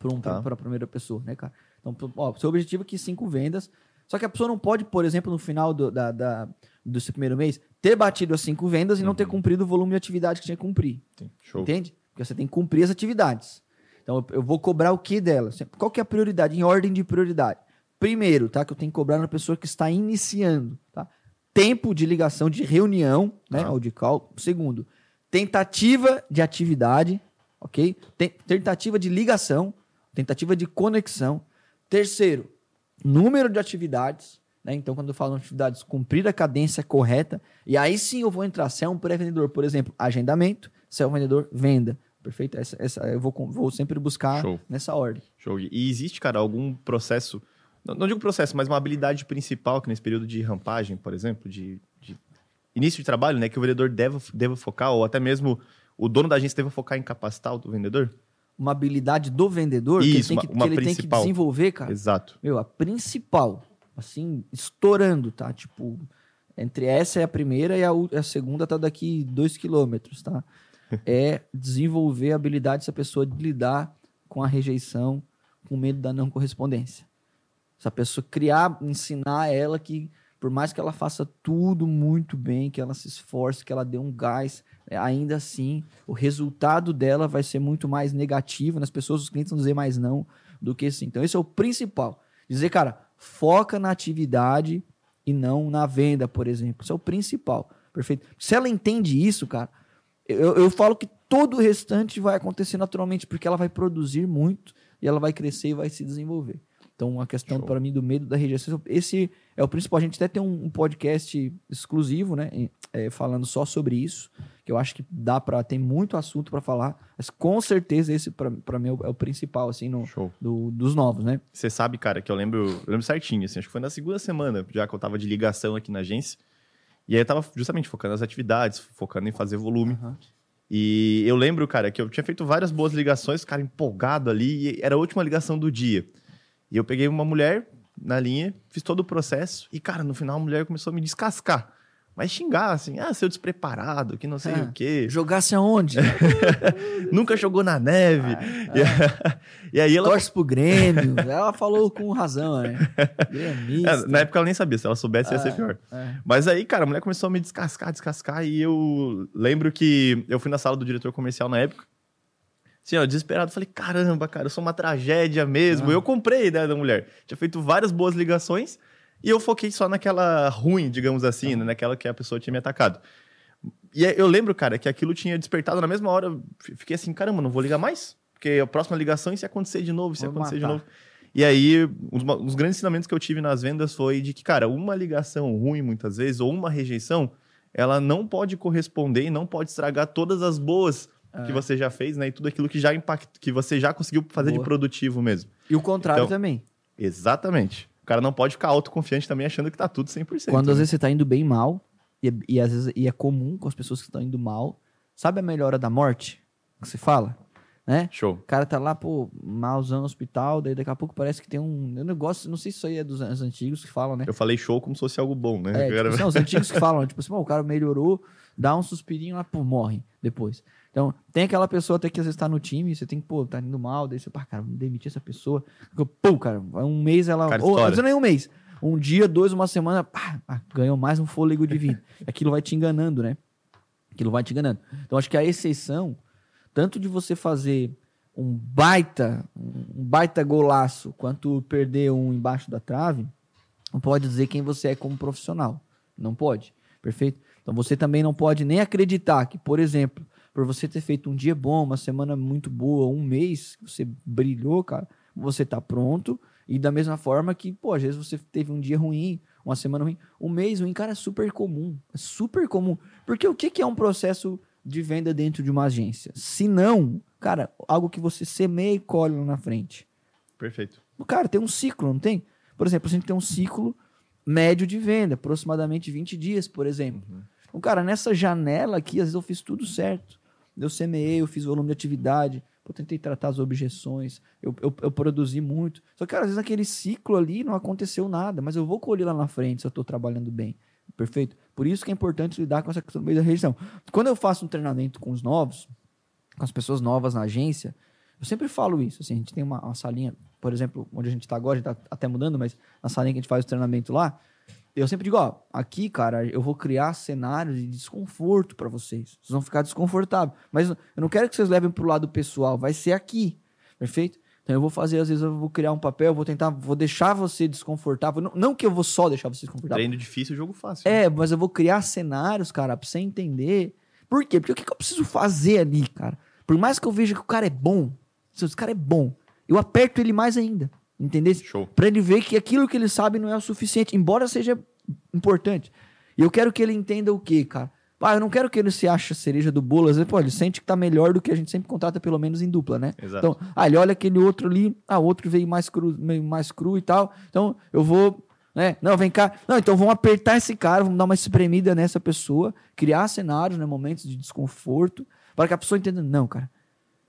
Para um, Tá. pra primeira pessoa, né, cara? Então, ó, seu objetivo é que cinco vendas. Só que a pessoa não pode, por exemplo, no final do, da, da, do seu primeiro mês, ter batido as cinco vendas e não ter Uhum. cumprido o volume de atividade que tinha que cumprir. Sim, Show. Entende? Porque você tem que cumprir as atividades. Então, eu- vou cobrar o que dela? Qual que é a prioridade? Em ordem de prioridade. Primeiro, tá? Que eu tenho que cobrar na pessoa que está iniciando, tá? Tempo de ligação de reunião, né? Tá. Ou de call. Segundo, tentativa de atividade, ok? Tem- tentativa de ligação, tentativa de conexão. Terceiro, número de atividades, né? Então, quando eu falo em atividades, cumprir a cadência correta. E aí sim eu vou entrar. Se é um pré-vendedor, por exemplo, agendamento. Se é um vendedor, venda. Perfeito? Essa, essa eu vou, vou sempre buscar Show. nessa ordem. Show. E existe, cara, algum processo, não, não digo processo, mas uma habilidade principal que nesse período de rampagem, por exemplo, de, de início de trabalho, né, que o vendedor deva, deva focar, ou até mesmo o dono da agência deva focar em capacitar o vendedor? Uma habilidade do vendedor que Isso, ele, uma- tem que, uma que ele tem que desenvolver, cara. Exato. Meu, a principal, assim, estourando, tá? Tipo, entre essa e a primeira e a, a segunda tá daqui dois quilômetros, tá? É desenvolver a habilidade dessa pessoa de lidar com a rejeição, com medo da não correspondência. Essa pessoa criar, ensinar ela que, por mais que ela faça tudo muito bem, que ela se esforce, que ela dê um gás, é, ainda assim, o resultado dela vai ser muito mais negativo nas pessoas, os clientes vão dizer mais não do que sim. Então, esse é o principal. Dizer, cara, foca na atividade e não na venda, por exemplo. Isso é o principal. Perfeito? Se ela entende isso, cara, eu, eu falo que todo o restante vai acontecer naturalmente, porque ela vai produzir muito e ela vai crescer e vai se desenvolver. Então, a questão para mim do medo da rejeição, esse é o principal. A gente até tem um, um podcast exclusivo, né, é, falando só sobre isso, que eu acho que dá para tem muito assunto para falar, mas com certeza esse para mim é o, é o principal assim no, Show. do- dos novos, né? Você sabe, cara, que eu lembro, eu lembro certinho, assim, acho que foi na segunda semana, já que eu tava de ligação aqui na agência. E aí eu tava justamente focando nas atividades, focando em fazer volume. Aham. E eu lembro, cara, que eu tinha feito várias boas ligações, cara, empolgado ali, e era a última ligação do dia. E eu peguei uma mulher na linha, fiz todo o processo, e, cara, no final a mulher começou a me descascar. Mas xingar, assim, ah, seu despreparado, que não sei Ah. o quê. Jogasse aonde? Nunca jogou na neve. E, e aí ela. Torce pro Grêmio. Ela falou com razão, né? É, na época ela nem sabia, se ela soubesse ia ser Ah, pior. é. Mas aí, cara, a mulher começou a me descascar, descascar, e eu lembro que eu fui na sala do diretor comercial na época. Assim, ó, desesperado, falei, caramba, cara, eu sou uma tragédia mesmo. Ah. Eu comprei a ideia da mulher. Tinha feito várias boas ligações e eu foquei só naquela ruim, digamos assim, né, naquela que a pessoa tinha me atacado. E aí eu lembro, cara, que aquilo tinha despertado na mesma hora. eu Fiquei assim, caramba, não vou ligar mais? Porque a próxima ligação, e se acontecer de novo, se Vou acontecer de matar. novo. E aí, um dos, dos grandes ensinamentos que eu tive nas vendas foi de que, cara, uma ligação ruim, muitas vezes, ou uma rejeição, ela não pode corresponder e não pode estragar todas as boas que É. você já fez, né? E tudo aquilo que já impacta, que você já conseguiu fazer de Boa. produtivo mesmo. E o contrário Então, também. Exatamente. O cara não pode ficar autoconfiante também achando que tá tudo 100%. Quando né? às vezes você tá indo bem mal, e, é- e às vezes e é comum com as pessoas que estão indo mal, sabe a melhora da morte? Que se fala? Né? Show. O cara tá lá, pô, malzão no hospital, daí daqui a pouco parece que tem um. Eu não gosto, não sei se isso aí é dos anos antigos que falam, né? Eu falei show como se fosse algo bom, né? É, O cara- tipo, são os antigos que falam, tipo assim, "Pô, o cara melhorou, dá um suspirinho lá, pô, morre depois. Então, tem aquela pessoa até que às vezes tá no time, você tem que, pô, tá indo mal, daí você, pá, cara, vamos demitir essa pessoa. Pô, cara, um mês ela. Cara, ou, vezes nem um mês. Um dia, dois, uma semana, pá, pá, ganhou mais um fôlego de vida. Aquilo vai te enganando, né? Aquilo vai te enganando. Então, acho que a exceção, tanto de você fazer um baita, um baita golaço, quanto perder um embaixo da trave, não pode dizer quem você é como profissional. Não pode. Perfeito? Então você também não pode nem acreditar que, por exemplo, por você ter feito um dia bom, uma semana muito boa, um mês você brilhou, cara, você tá pronto. E da mesma forma que, pô, às vezes você teve um dia ruim, uma semana ruim. Um mês ruim, cara, é super comum. É super comum. Porque o que, que é um processo de venda dentro de uma agência? Se não, cara, algo que você semeia e colhe lá na frente. Perfeito. Cara, tem um ciclo, não tem? Por exemplo, a gente tem um ciclo médio de venda, aproximadamente 20 dias, por exemplo. Então, cara, nessa janela aqui, às vezes eu fiz tudo certo. Eu semeei, eu fiz volume de atividade, eu tentei tratar as objeções, eu, eu, eu produzi muito. Só que, às vezes naquele ciclo ali não aconteceu nada, mas eu vou colher lá na frente se eu estou trabalhando bem. Perfeito? Por isso que é importante lidar com essa questão do meio da rejeição. Quando eu faço um treinamento com os novos, com as pessoas novas na agência, eu sempre falo isso. Assim, a gente tem uma, uma salinha, por exemplo, onde a gente está agora, a gente está até mudando, mas na salinha que a gente faz o treinamento lá, eu sempre digo, ó, aqui, cara, eu vou criar cenários de desconforto para vocês. Vocês vão ficar desconfortáveis. Mas eu não quero que vocês levem pro lado pessoal, vai ser aqui. Perfeito? Então eu vou fazer, às vezes, eu vou criar um papel, vou tentar, vou deixar você desconfortável. Não, não que eu vou só deixar você desconfortável. Treino difícil, jogo fácil. É, mas eu vou criar cenários, cara, pra você entender. Por quê? Porque o que, que eu preciso fazer ali, cara? Por mais que eu veja que o cara é bom, se esse cara é bom, eu aperto ele mais ainda. Entendeu? Show. Pra ele ver que aquilo que ele sabe não é o suficiente, embora seja importante. E eu quero que ele entenda o quê, cara? Ah, eu não quero que ele se ache a cereja do bolo. Às vezes, pô, ele sente que tá melhor do que a gente sempre contrata, pelo menos em dupla, né? Exato. Então, ah, ele olha aquele outro ali, ah, o outro veio mais cru, meio mais cru e tal. Então, eu vou, né? Não, vem cá. Não, então vamos apertar esse cara, vamos dar uma espremida nessa pessoa, criar cenários, né, momentos de desconforto, para que a pessoa entenda, não, cara,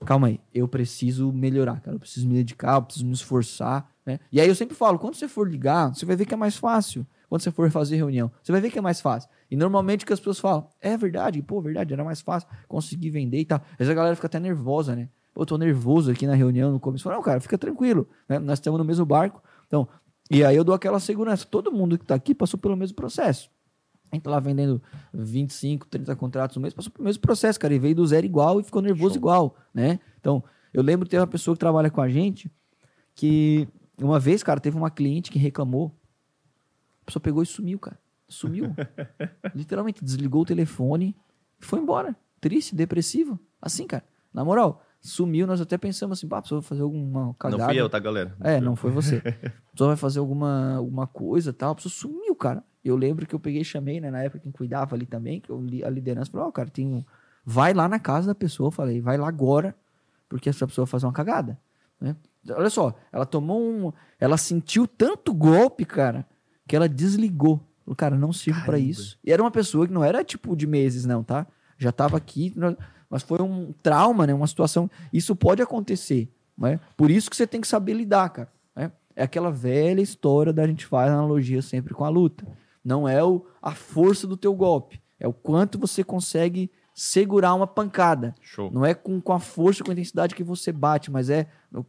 calma aí, eu preciso melhorar, cara, eu preciso me dedicar, eu preciso me esforçar, né? E aí eu sempre falo, quando você for ligar, você vai ver que é mais fácil. Quando você for fazer reunião, você vai ver que é mais fácil. E normalmente que as pessoas falam, é verdade, pô, verdade, era mais fácil conseguir vender e tal. Às vezes a galera fica até nervosa, né? Pô, eu tô nervoso aqui na reunião no começo. Não, cara, fica tranquilo, né? Nós estamos no mesmo barco. Então, e aí eu dou aquela segurança. Todo mundo que tá aqui passou pelo mesmo processo. A gente tá lá vendendo 25, 30 contratos no mês, passou pelo mesmo processo, cara. E veio do zero igual e ficou nervoso Show. igual, né? Então, eu lembro que teve uma pessoa que trabalha com a gente que uma vez, cara, teve uma cliente que reclamou. A pessoa pegou e sumiu, cara. Sumiu. Literalmente, desligou o telefone e foi embora. Triste, depressivo. Assim, cara. Na moral, sumiu, nós até pensamos assim, pá, pessoa vai fazer alguma cagada. Não fui eu, tá, galera? É, não foi você. A pessoa vai fazer alguma, alguma coisa tal. A pessoa sumiu, cara. Eu lembro que eu peguei e chamei, né? Na época quem cuidava ali também, que eu, li- a liderança falou, ó, cara, tem um... Vai lá na casa da pessoa, eu falei, vai lá agora, porque essa pessoa vai fazer uma cagada. Né? Olha só, ela tomou um... Ela sentiu tanto golpe, cara, que ela desligou. Falou, cara, não sirvo pra Caramba. isso. E era uma pessoa que não era tipo de meses, não, tá? Já tava aqui, mas foi um trauma, né? Uma situação. Isso pode acontecer, né? Por isso que você tem que saber lidar, cara. né? É aquela velha história da gente faz analogia sempre com a luta. Não é o, a força do teu golpe, é o quanto você consegue segurar uma pancada. Show. Não é com, com a força, com a intensidade que você bate, mas é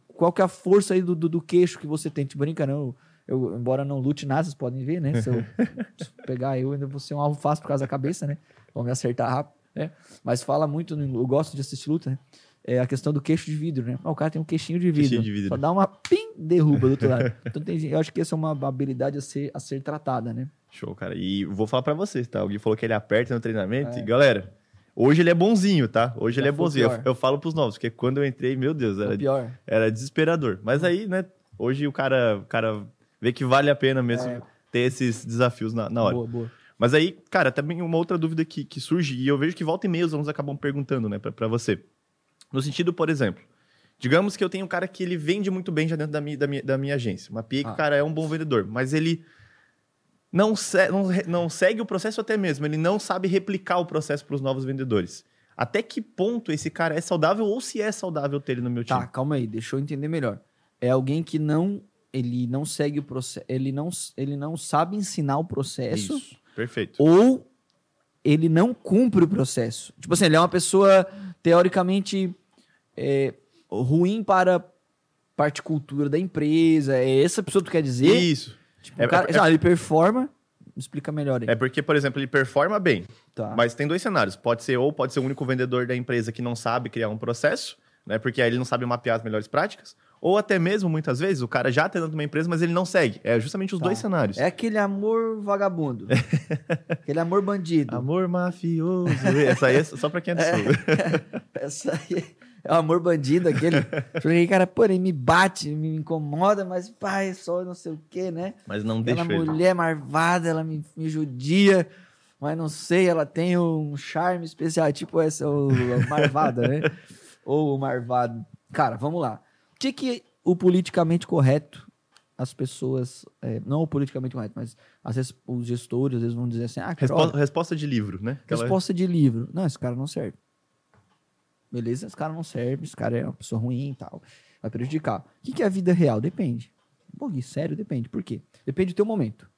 qual que é a força aí do, do, do queixo que você tem. Te brinca, não. Eu, embora não lute nada, vocês podem ver, né? Se eu, se eu pegar eu, ainda vou ser um alvo fácil por causa da cabeça, né? Vão me acertar rápido, né? Mas fala muito, no- eu gosto de assistir luta, né? É a questão do queixo de vidro, né? Ah, o cara tem um queixinho de vidro. Queixinho de vidro. Só dá uma pim, derruba do outro lado. Então tem, eu acho que essa é uma habilidade a ser, a ser tratada, né? Show, cara. E vou falar pra vocês, tá? Alguém falou que ele aperta no treinamento. É. E, galera, hoje ele é bonzinho, tá? Hoje Já ele é foi bonzinho. Eu, eu falo pros novos, porque quando eu entrei, meu Deus, É era, era desesperador. Mas aí, né, hoje o cara, o cara vê que vale a pena mesmo É. ter esses desafios na, na hora. Boa, boa. Mas aí, cara, também uma outra dúvida que, que surge, e eu vejo que volta e meia os alunos acabam perguntando, né, pra, pra você. No sentido, por exemplo, digamos que eu tenho um cara que ele vende muito bem já dentro da minha, da minha, da minha agência. Uma PA que Ah. o cara é um bom vendedor, mas ele não, se- não, não segue o processo até mesmo, ele não sabe replicar o processo para os novos vendedores. Até que ponto esse cara é saudável ou se é saudável ter ele no meu time? Tá, calma aí, deixa eu entender melhor. É alguém que não ele não segue o processo, ele não ele não sabe ensinar o processo Isso, perfeito. ou ele não cumpre o processo. Tipo assim, ele é uma pessoa teoricamente é, ruim para parte cultura da empresa. É essa pessoa que tu quer dizer? Isso. Tipo, É- o cara, é- já, ele performa. Me explica melhor aí. É porque, por exemplo, ele performa bem, Tá. Mas tem dois cenários. Pode ser ou pode ser o único vendedor da empresa que não sabe criar um processo, né? Porque aí ele não sabe mapear as melhores práticas. Ou até mesmo, muitas vezes, o cara já tá dentro de uma empresa, mas ele não segue. É justamente os Tá. dois cenários. É aquele amor vagabundo. aquele amor bandido. Amor mafioso. Essa aí é só pra quem é do sul. Essa aí é o amor bandido, aquele. Porque, cara, pô, ele me bate, me incomoda, mas, pai, só não sei o quê, né? Mas não deixa ele. mulher marvada, ela me, me judia, mas não sei, ela tem um charme especial, tipo essa, o, o marvada, né? Ou o marvado. Cara, vamos lá. O que que o politicamente correto, as pessoas, é, não o politicamente correto, mas às vezes os gestores, às vezes vão dizer assim, ah, cara, Respo- olha, Resposta de livro, né? Aquela- resposta de livro. Não, esse cara não serve. Beleza, esse cara não serve, esse cara é uma pessoa ruim e tal. Vai prejudicar. O que, que é a vida real? Depende. Pô, Gui, sério, depende. Por quê? Depende do teu momento.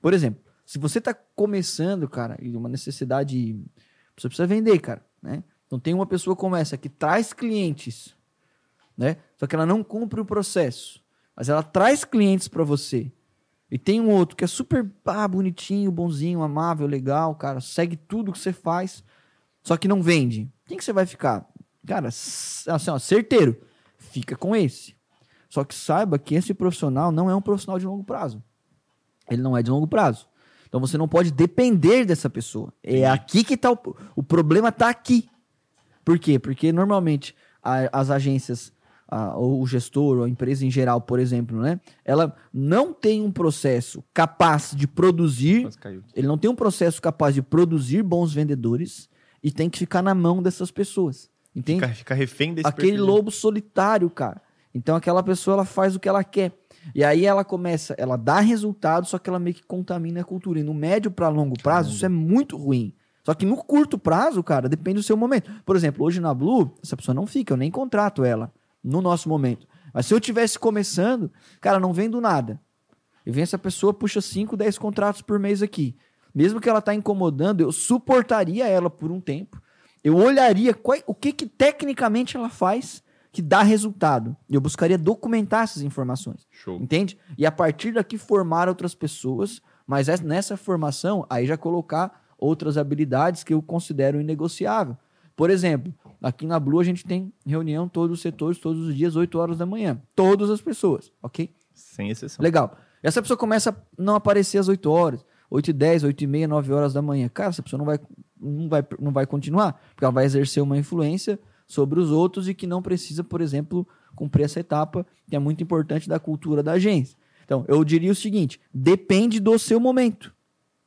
Por exemplo, se você tá começando, cara, e uma necessidade. Você precisa vender, cara, né? Então tem uma pessoa como essa que traz clientes, né? Só que ela não cumpre o processo. Mas ela traz clientes para você. E tem um outro que é super ah, bonitinho, bonzinho, amável, legal, cara, segue tudo que você faz, só que não vende. Quem que você vai ficar? Cara, assim, ó, certeiro, fica com esse. Só que saiba que esse profissional não é um profissional de longo prazo. Ele não é de longo prazo. Então você não pode depender dessa pessoa. É aqui que tá o, o problema tá aqui. Por quê? Porque normalmente a- as agências, a- ou o gestor, ou a empresa em geral, por exemplo, né? Ela não tem um processo capaz de produzir ele não tem um processo capaz de produzir bons vendedores e tem que ficar na mão dessas pessoas. Entende? Fica, fica refém desse Aquele perfil. lobo solitário, cara. Então aquela pessoa ela faz o que ela quer. E aí ela começa, ela dá resultado, só que ela meio que contamina a cultura. E no médio para longo prazo, isso é muito ruim. Só que no curto prazo, cara, depende do seu momento. Por exemplo, hoje na Blue, essa pessoa não fica, eu nem contrato ela no nosso momento. Mas se eu tivesse começando, cara, não vendo nada. E vem essa pessoa, puxa 5, 10 contratos por mês aqui. Mesmo que ela tá incomodando, eu suportaria ela por um tempo. Eu olharia qual- o que, que tecnicamente ela faz que dá resultado. Eu buscaria documentar essas informações. Show. Entende? E a partir daqui formar outras pessoas, mas es- nessa formação, aí já colocar outras habilidades que eu considero inegociável. Por exemplo, aqui na Blue a gente tem reunião todos os setores, todos os dias, 8 horas da manhã. Todas as pessoas, ok? Sem exceção. Legal. Essa pessoa começa a não aparecer às 8 horas, 8 e 10, 8 e meia, 9 horas da manhã. Cara, essa pessoa não vai, não vai, não vai continuar, porque ela vai exercer uma influência sobre os outros e que não precisa, por exemplo, cumprir essa etapa que é muito importante da cultura da agência. Então, eu diria o seguinte: depende do seu momento.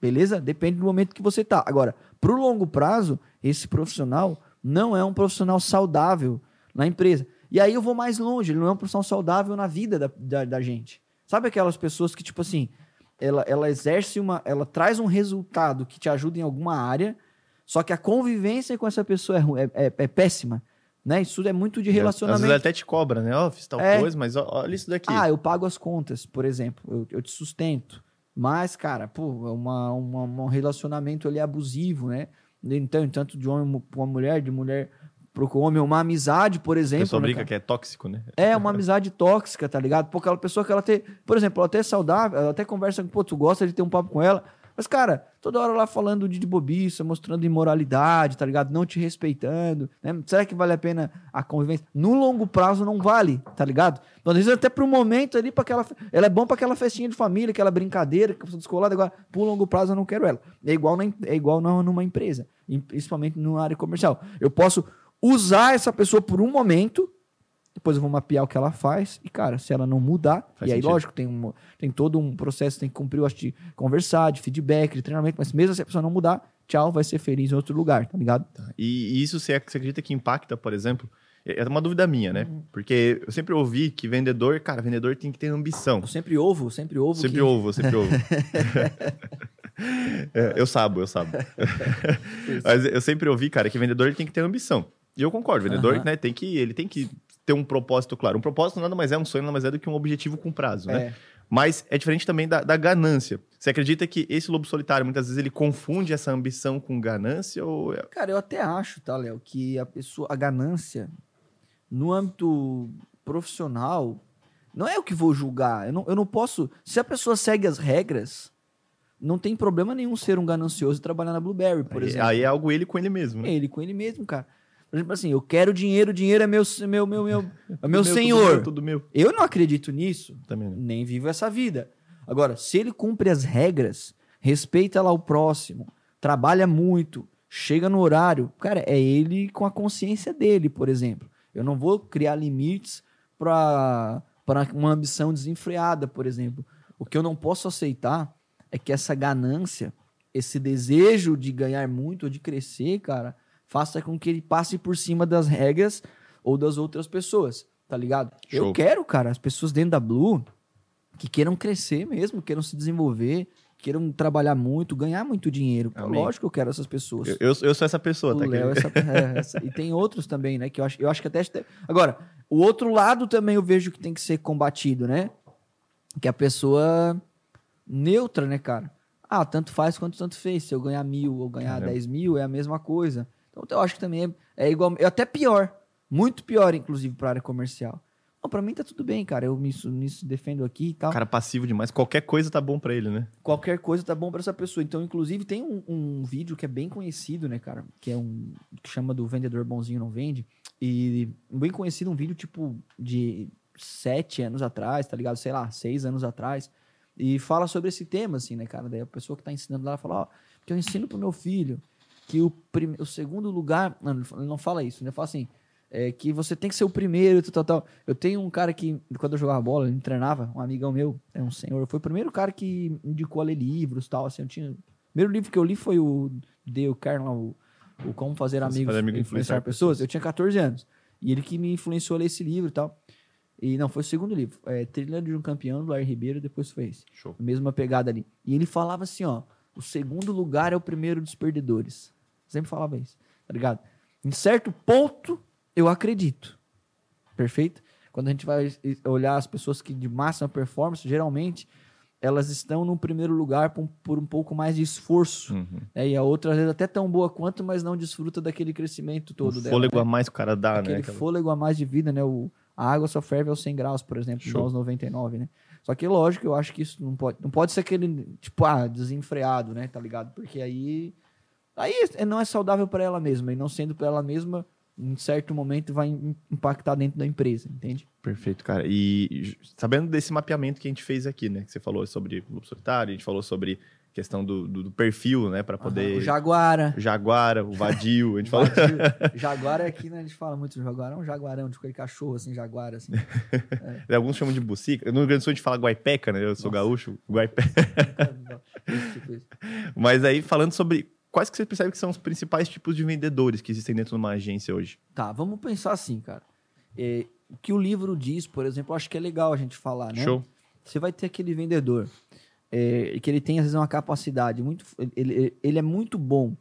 Beleza? Depende do momento que você tá. Agora, para o longo prazo, esse profissional não é um profissional saudável na empresa. E aí eu vou mais longe, ele não é um profissional saudável na vida da, da, da gente. Sabe aquelas pessoas que, tipo assim, ela, ela exerce uma. Ela traz um resultado que te ajuda em alguma área, só que a convivência com essa pessoa é, é, é, é péssima. Né? Isso é muito de relacionamento. Às vezes até te cobra, né? Ó, oh, fiz tal É. coisa, mas olha isso daqui. Ah, eu pago as contas, por exemplo. Eu, eu te sustento. Mas, cara, pô, é uma, uma, um relacionamento ali abusivo, né? Então, tanto de homem para uma mulher, de mulher para o homem, uma amizade, por a exemplo. pessoa né, brinca que é tóxico, né? É uma amizade tóxica, tá ligado? Porque aquela pessoa que ela tem. Por exemplo, ela até é saudável, ela até conversa com, pô, tu gosta de ter um papo com ela. Mas, cara, toda hora lá falando de, de bobiça, mostrando imoralidade, tá ligado? Não te respeitando. Né? Será que vale a pena a convivência? No longo prazo não vale, tá ligado? Então, às vezes, até pro momento ali, para aquela. Ela é bom para aquela festinha de família, aquela brincadeira, que eu sou descolado, agora, pro longo prazo eu não quero ela. É igual, na, é igual numa empresa, em- principalmente numa área comercial. Eu posso usar essa pessoa por um momento, depois eu vou mapear o que ela faz, e, cara, se ela não mudar, Faz e aí, sentido. lógico, tem, um, tem todo um processo, tem que cumprir, eu acho, de conversar, de feedback, de treinamento, mas mesmo se a pessoa não mudar, tchau, vai ser feliz em outro lugar, tá ligado? E, e isso você, você acredita que impacta, por exemplo? É uma dúvida minha, né? Uhum. Porque eu sempre ouvi que vendedor, cara, vendedor tem que ter ambição. Eu sempre ovo, sempre ovo. Sempre que... ouvo, sempre ouvo. É, eu sabo, eu sabo. Mas eu sempre ouvi, cara, que vendedor tem que ter ambição. E eu concordo, vendedor, Aham. né, tem que, ele tem que ter um propósito claro. Um propósito nada mais é um sonho, nada mais é do que um objetivo com prazo, né? É. Mas é diferente também da, da ganância. Você acredita que esse lobo solitário, muitas vezes, ele confunde essa ambição com ganância? Ou é- Cara, eu até acho, tá, Léo, que a pessoa, a ganância, no âmbito profissional, não é o que vou julgar. Eu não, eu não posso. Se a pessoa segue as regras, não tem problema nenhum ser um ganancioso e trabalhar na Blueberry, por aí, exemplo. aí é algo ele com ele mesmo, né? Ele com ele mesmo, cara. Por exemplo, assim, eu quero dinheiro, dinheiro é meu, meu, meu, meu, é meu senhor. Tudo meu, tudo meu. Eu não acredito nisso. Também não. nem vivo essa vida. Agora, se ele cumpre as regras, respeita lá o próximo, trabalha muito, chega no horário, cara, é ele com a consciência dele, por exemplo. Eu não vou criar limites para uma ambição desenfreada, por exemplo. O que eu não posso aceitar é que essa ganância, esse desejo de ganhar muito ou de crescer, cara, faça com que ele passe por cima das regras ou das outras pessoas, tá ligado? Show. Eu quero, cara, as pessoas dentro da Blue que queiram crescer mesmo, queiram se desenvolver, queiram trabalhar muito, ganhar muito dinheiro. Pô, lógico que eu quero essas pessoas. Eu, eu, eu sou essa pessoa, O tá? Léo, querido? essa- é, essa- e tem outros também, né? Que eu acho, eu acho que até. Agora, o outro lado também eu vejo que tem que ser combatido, né? Que a pessoa neutra, né, cara? Ah, tanto faz quanto tanto fez. Se eu ganhar mil ou ganhar. 10 mil, é a mesma coisa. Então eu acho que também é, é igual. É até pior. Muito pior, inclusive, pra área comercial. Não, pra mim tá tudo bem, cara. Eu me, nisso defendo aqui e tal. Cara passivo demais. Qualquer coisa tá bom pra ele, né? qualquer coisa tá bom pra essa pessoa. Então, inclusive, tem um, um vídeo que é bem conhecido, né, cara? Que é um. que chama do Vendedor Bonzinho Não Vende. E bem conhecido, um vídeo tipo de sete anos atrás, tá ligado? Sei lá, seis anos atrás. E fala sobre esse tema, assim, né, cara? Daí a pessoa que tá ensinando lá fala, ó, que eu ensino pro meu filho que o, prime... o segundo lugar. Não, ele não fala isso, né? Ele fala assim. É que você tem que ser o primeiro, tal, tal, tal. Eu tenho um cara que, quando eu jogava bola, ele treinava, um amigão meu, é um senhor, foi o primeiro cara que me indicou a ler livros tal, assim, eu tinha... O primeiro livro que eu li foi o Dale Carnegie, o, o Como Fazer Amigos Amigo e Influenciar Influenciar Pessoas. Eu tinha 14 anos. E ele que me influenciou a ler esse livro e tal. E não, foi o segundo livro. É Trilha de um Campeão, do Larry Ribeiro, depois foi esse. Show. Mesma pegada ali. E ele falava assim, ó, o segundo lugar é o primeiro dos perdedores. Sempre falava isso, tá ligado? Em certo ponto, eu acredito. Perfeito? Quando a gente vai olhar as pessoas que de máxima performance, geralmente elas estão no primeiro lugar por um, por um pouco mais de esforço. Uhum. né? E a outra, às vezes, até tão boa quanto, mas não desfruta daquele crescimento todo o dela. fôlego né? a mais que o cara dá, aquele né? Aquela- fôlego a mais de vida, né? O, a água só ferve aos 100 graus, por exemplo, Show. não aos 99, né? Só que, lógico, eu acho que isso não pode, não pode ser aquele, tipo, ah, desenfreado, né? Tá ligado? Porque aí, aí é- não é saudável para ela mesma. E não sendo para ela mesma, em certo momento vai im- impactar dentro da empresa, entende? Perfeito, cara. E sabendo desse mapeamento que a gente fez aqui, né? Que você falou sobre lobo solitário, a gente falou sobre questão do, do, do perfil, né? Pra poder. O Jaguara. O Jaguara, o Vadio, a gente fala. Vadio. Jaguara é aqui, né? A gente fala muito do Jaguara. É um jaguarão, tipo aquele cachorro, assim, Jaguara, assim. Alguns chamam de bucica. No Rio Grande do Sul a gente fala guaipeca, né? Eu sou Nossa. gaúcho, guaipeca. Tipo. Mas aí, falando sobre. Quais que você percebe que são os principais tipos de vendedores que existem dentro de uma agência hoje? Tá, vamos pensar assim, cara. É, o que o livro diz, por exemplo, acho que é legal a gente falar, né? Show. Você vai ter aquele vendedor é, que ele tem, às vezes, uma capacidade muito. Ele, ele é muito bom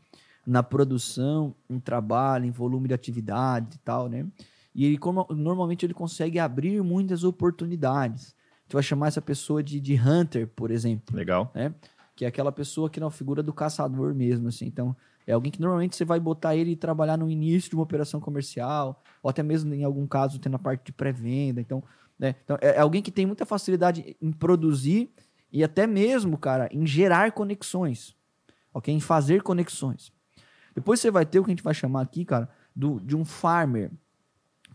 na produção, em trabalho, em volume de atividade e tal, né? E ele como- normalmente ele consegue abrir muitas oportunidades. Gente vai chamar essa pessoa de, de hunter, por exemplo Legal. né? Que é aquela pessoa que não figura do caçador mesmo, assim. Então, é alguém que normalmente você vai botar ele e trabalhar no início de uma operação comercial, ou até mesmo em algum caso tem na parte de pré-venda. Então, né? Então, é é alguém que tem muita facilidade em produzir e até mesmo, cara, em gerar conexões, ok? Em fazer conexões. Depois você vai ter o que a gente vai chamar aqui, cara, do, de um farmer,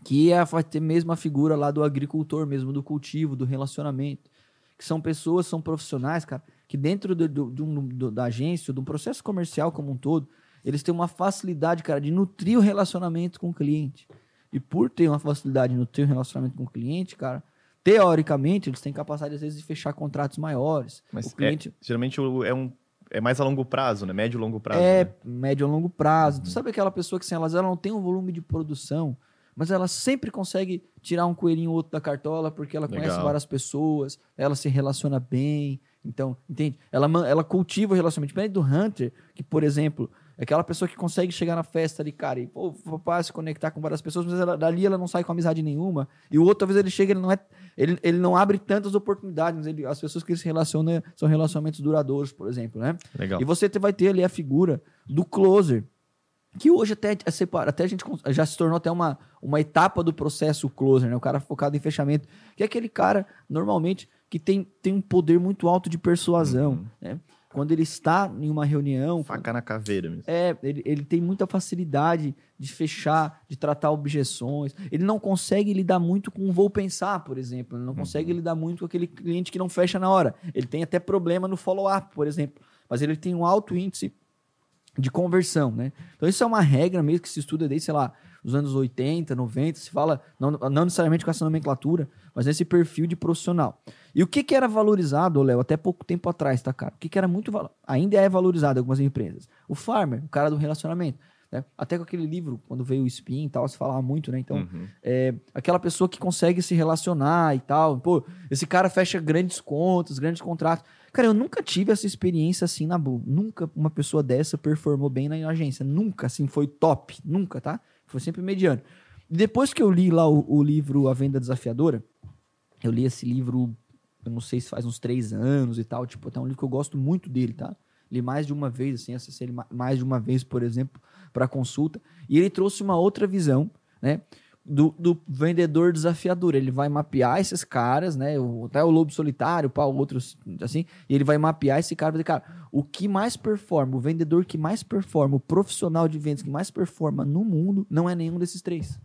que é, vai ter mesmo a figura lá do agricultor mesmo, do cultivo, do relacionamento. Que são pessoas, são profissionais, cara, que dentro do, do- do- da agência, do processo comercial como um todo, eles têm uma facilidade, cara, de nutrir o relacionamento com o cliente. E por ter uma facilidade de nutrir o relacionamento com o cliente, cara, teoricamente, eles têm capacidade, às vezes, de fechar contratos maiores. Mas o cliente Geralmente o- é um. É mais a longo prazo, né? Médio e longo prazo. é né? médio a longo prazo. Uhum. Tu sabe aquela pessoa que assim, ela, ela não tem um volume de produção, mas ela sempre consegue tirar um coelhinho ou outro da cartola porque ela conhece Legal. várias pessoas, ela se relaciona bem. Então, entende? Ela, ela cultiva o relacionamento. Diferente do Hunter, que, por exemplo, é aquela pessoa que consegue chegar na festa ali, cara, e pô, papai se conectar com várias pessoas, mas ela- dali ela não sai com amizade nenhuma. E o outro, talvez ele chega, ele não é. Ele, ele não abre tantas oportunidades, mas ele- as pessoas que ele se relaciona são relacionamentos duradouros, por exemplo, né? Legal. E você vai ter ali a figura do closer, que hoje até é separa, até a gente já se tornou até uma, uma etapa do processo closer, né? O cara focado em fechamento, que é aquele cara normalmente que tem, tem um poder muito alto de persuasão, Uhum. né? Quando ele está em uma reunião, Faca na caveira mesmo. é, ele, ele tem muita facilidade de fechar, de tratar objeções. Ele não consegue lidar muito com o vou pensar, por exemplo. Ele não consegue lidar muito com aquele cliente que não fecha na hora. Ele tem até problema no follow-up, por exemplo. Mas ele tem um alto índice de conversão, né? Então isso é uma regra mesmo que se estuda desde, sei lá, os anos 80, 90, se fala, não, não necessariamente com essa nomenclatura, mas nesse perfil de profissional. E o que, que era valorizado, Léo, até pouco tempo atrás, tá, cara? O que, que era muito ainda é valorizado em algumas empresas? O farmer, o cara do relacionamento. Né? Até com aquele livro, quando veio o Spin e tal, se falava muito, né? Então, Uhum. é, aquela pessoa que consegue se relacionar e tal. Pô, esse cara fecha grandes contas, grandes contratos. Cara, eu nunca tive essa experiência assim na boa. Nunca uma pessoa dessa performou bem na agência. Nunca, assim, foi top. Nunca, tá? Foi sempre mediano. E depois que eu li lá o, o livro A Venda Desafiadora, eu li esse livro, eu não sei se faz uns três anos e tal. Tipo, até um livro que eu gosto muito dele, tá? Li mais de uma vez, assim, acessei ele ma- mais de uma vez, por exemplo, para consulta. E ele trouxe uma outra visão, né? Do, do vendedor desafiador. Ele vai mapear esses caras, né? O, até o lobo solitário, pá, outros, assim. E ele vai mapear esse cara dizer, cara, o que mais performa, o vendedor que mais performa, o profissional de vendas que mais performa no mundo, não é nenhum desses três.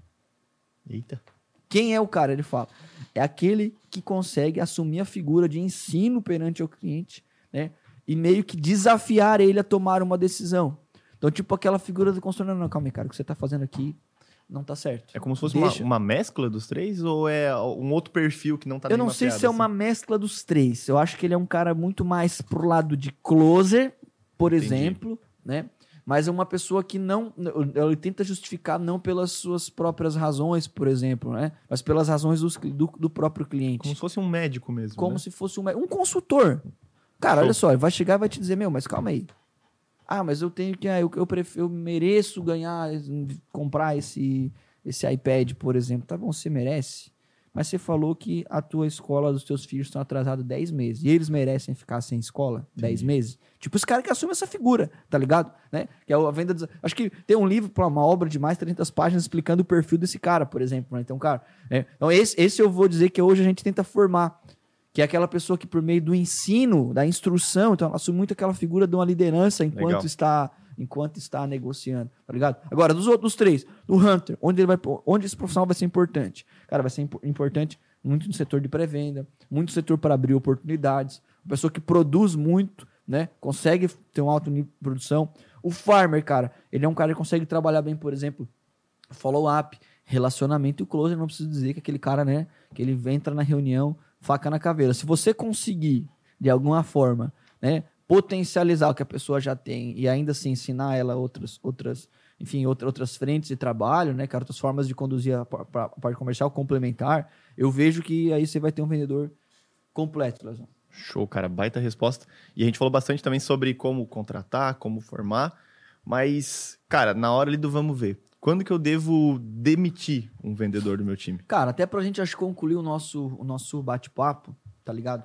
Eita. Quem é o cara? Ele fala. É aquele que consegue assumir a figura de ensino perante o cliente, né? E meio que desafiar ele a tomar uma decisão. Então, tipo aquela figura do consultor, não, não, calma aí, cara, o que você tá fazendo aqui não tá certo. É como se fosse uma, uma mescla dos três ou é um outro perfil que não tá Eu não sei se é assim? uma mescla dos três. Eu acho que ele é um cara muito mais pro lado de closer, por Entendi. exemplo, né? Mas é uma pessoa que não. Ele tenta justificar não pelas suas próprias razões, por exemplo, né? Mas pelas razões dos- do, do próprio cliente. Como se fosse um médico mesmo. como né? se fosse um, um consultor. Cara, Show. olha só, ele vai chegar e vai te dizer, meu, mas calma aí. Ah, mas eu tenho que, ah, eu, eu, prefiro, eu mereço ganhar, comprar esse, esse iPad, por exemplo. Tá bom, você merece. Mas você falou que a tua escola dos teus filhos estão atrasados 10 meses. E eles merecem ficar sem escola 10 meses? Tipo, os caras que assumem essa figura, tá ligado? Né? Que é a venda dos... Acho que tem um livro, uma obra de mais de 300 páginas explicando o perfil desse cara, por exemplo. né? Então, cara, é, então esse, esse eu vou dizer que hoje a gente tenta formar. Que é aquela pessoa que, por meio do ensino, da instrução, então ela assume muito aquela figura de uma liderança enquanto Legal. está enquanto está negociando, tá ligado? Agora, dos outros três, do Hunter, onde ele vai, onde esse profissional vai ser importante? Cara, vai ser impo- importante muito no setor de pré-venda, muito no setor para abrir oportunidades, uma pessoa que produz muito, né? Consegue ter um alto nível de produção. O farmer, cara, ele é um cara que consegue trabalhar bem, por exemplo, follow-up, relacionamento e o closer, não preciso dizer que aquele cara, né, que ele entra na reunião, faca na caveira. Se você conseguir, de alguma forma, né, potencializar o que a pessoa já tem e ainda assim ensinar ela outras, outras enfim, outras frentes de trabalho, né, cara, outras formas de conduzir a, a, a parte comercial complementar, eu vejo que aí você vai ter um vendedor completo, Lazão. Show, cara, baita resposta. E a gente falou bastante também sobre como contratar, como formar, mas, cara, na hora ali do vamos ver, quando que eu devo demitir um vendedor do meu time? Cara, até pra gente acho concluir o nosso, o nosso bate-papo, tá ligado?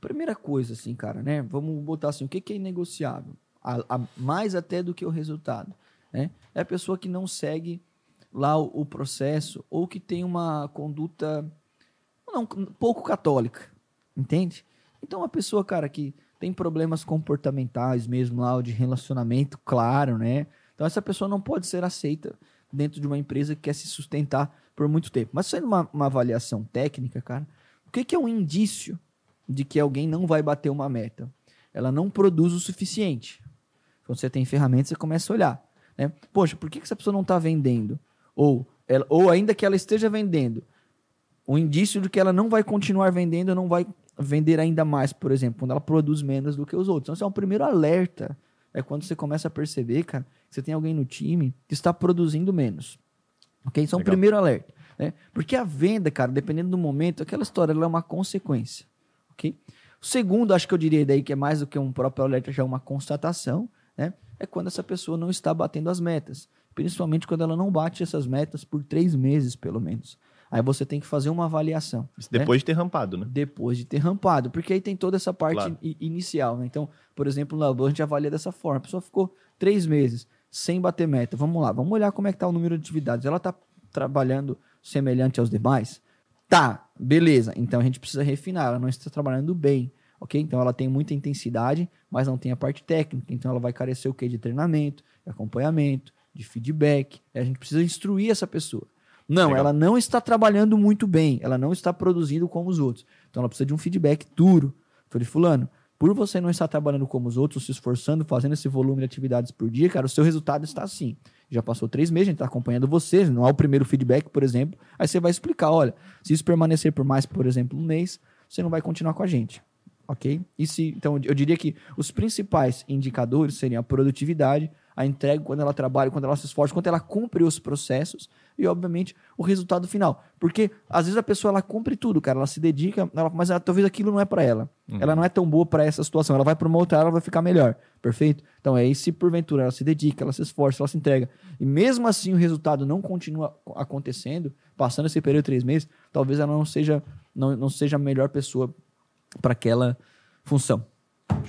Primeira coisa, assim, cara, né? Vamos botar assim, o que, é inegociável? A, a, mais até do que o resultado, né? É a pessoa que não segue lá o, o processo ou que tem uma conduta não, pouco católica, entende? Então, a pessoa, cara, que tem problemas comportamentais mesmo lá, de relacionamento, claro, né? Então, essa pessoa não pode ser aceita dentro de uma empresa que quer se sustentar por muito tempo. Mas sendo uma, uma avaliação técnica, cara, o que, que é um indício de que alguém não vai bater uma meta? Ela não produz o suficiente. Quando você tem ferramentas, você começa a olhar. Né? Poxa, por que, que essa pessoa não está vendendo? Ou, ela, ou ainda que ela esteja vendendo, o indício de que ela não vai continuar vendendo, não vai vender ainda mais, por exemplo, quando ela produz menos do que os outros. Então, esse é um primeiro alerta. É quando você começa a perceber, cara, que você tem alguém no time que está produzindo menos. Ok? Isso é um Legal. primeiro alerta. Né? Porque a venda, cara, dependendo do momento, aquela história é uma consequência. Ok? O segundo, acho que eu diria daí que é mais do que um próprio alerta, já é uma constatação, né? É quando essa pessoa não está batendo as metas. Principalmente quando ela não bate essas metas por três meses, pelo menos. Aí você tem que fazer uma avaliação. Isso depois né? de ter rampado, né? Depois de ter rampado, porque aí tem toda essa parte claro. inicial, né? Então, por exemplo, na a gente avalia dessa forma. A pessoa ficou três meses sem bater meta. Vamos lá, vamos olhar como é que tá o número de atividades. Ela está trabalhando semelhante aos demais? Tá, beleza. Então a gente precisa refinar. Ela não está trabalhando bem, ok? Então ela tem muita intensidade, mas não tem a parte técnica. Então ela vai carecer o quê? De treinamento, de acompanhamento, de feedback. A gente precisa instruir essa pessoa. Não, Legal. ela não está trabalhando muito bem, ela não está produzindo como os outros. Então ela precisa de um feedback duro. Falei, fulano, por você não estar trabalhando como os outros, se esforçando, fazendo esse volume de atividades por dia, cara, o seu resultado está assim. Já passou três meses, a gente está acompanhando você, não há o primeiro feedback, por exemplo. Aí você vai explicar, olha, se isso permanecer por mais, por exemplo, um mês, você não vai continuar com a gente. Ok? E se, então, eu diria que os principais indicadores seriam a produtividade, a entrega, quando ela trabalha, quando ela se esforça, quando ela cumpre os processos e, obviamente, o resultado final. Porque, às vezes, a pessoa ela cumpre tudo, cara, ela se dedica, ela, mas ela, talvez aquilo não é para ela. Uhum. Ela não é tão boa para essa situação. Ela vai para uma outra ela vai ficar melhor. Perfeito? Então, é aí, se porventura ela se dedica, ela se esforça, ela se entrega, e mesmo assim o resultado não continua acontecendo, passando esse período de três meses, talvez ela não seja, não, não seja a melhor pessoa para aquela função.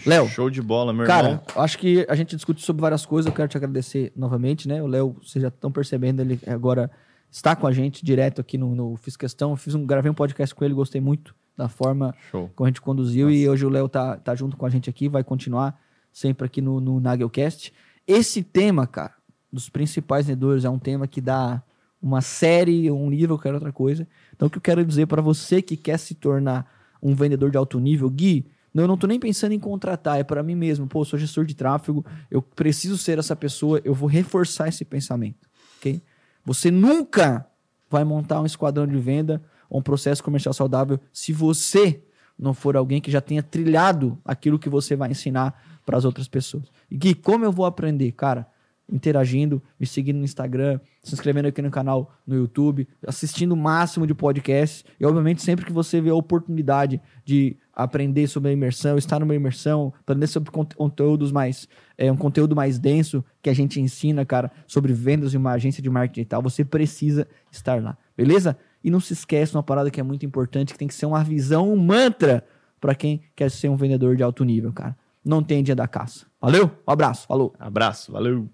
Léo. Show de bola, meu cara, irmão. Cara, acho que a gente discute sobre várias coisas. Eu quero te agradecer novamente, né? O Léo, vocês já estão percebendo, ele agora está com a gente direto aqui no, no Fiz Questão. Eu fiz um, gravei um podcast com ele, gostei muito da forma Show. como a gente conduziu. Nossa. E hoje o Léo tá, tá junto com a gente aqui, vai continuar sempre aqui no, no Nagelcast. Esse tema, cara, dos principais vendedores, é um tema que dá uma série, um livro, qualquer outra coisa. Então, o que eu quero dizer para você que quer se tornar um vendedor de alto nível, Gui, eu não estou nem pensando em contratar, é para mim mesmo. Pô, sou gestor de tráfego, eu preciso ser essa pessoa, eu vou reforçar esse pensamento, ok? Você nunca vai montar um esquadrão de venda ou um processo comercial saudável se você não for alguém que já tenha trilhado aquilo que você vai ensinar para as outras pessoas. E Gui, como eu vou aprender? Cara, interagindo, me seguindo no Instagram, se inscrevendo aqui no canal no YouTube, assistindo o máximo de podcasts. E, obviamente, sempre que você vê a oportunidade de aprender sobre a imersão, estar numa imersão, aprender sobre conteúdos mais, é, um conteúdo mais denso que a gente ensina, cara, sobre vendas em uma agência de marketing digital, você precisa estar lá, beleza? E não se esquece uma parada que é muito importante, que tem que ser uma visão, um mantra para quem quer ser um vendedor de alto nível, cara. Não tem dia da caça. Valeu? Um abraço, falou. Abraço, valeu.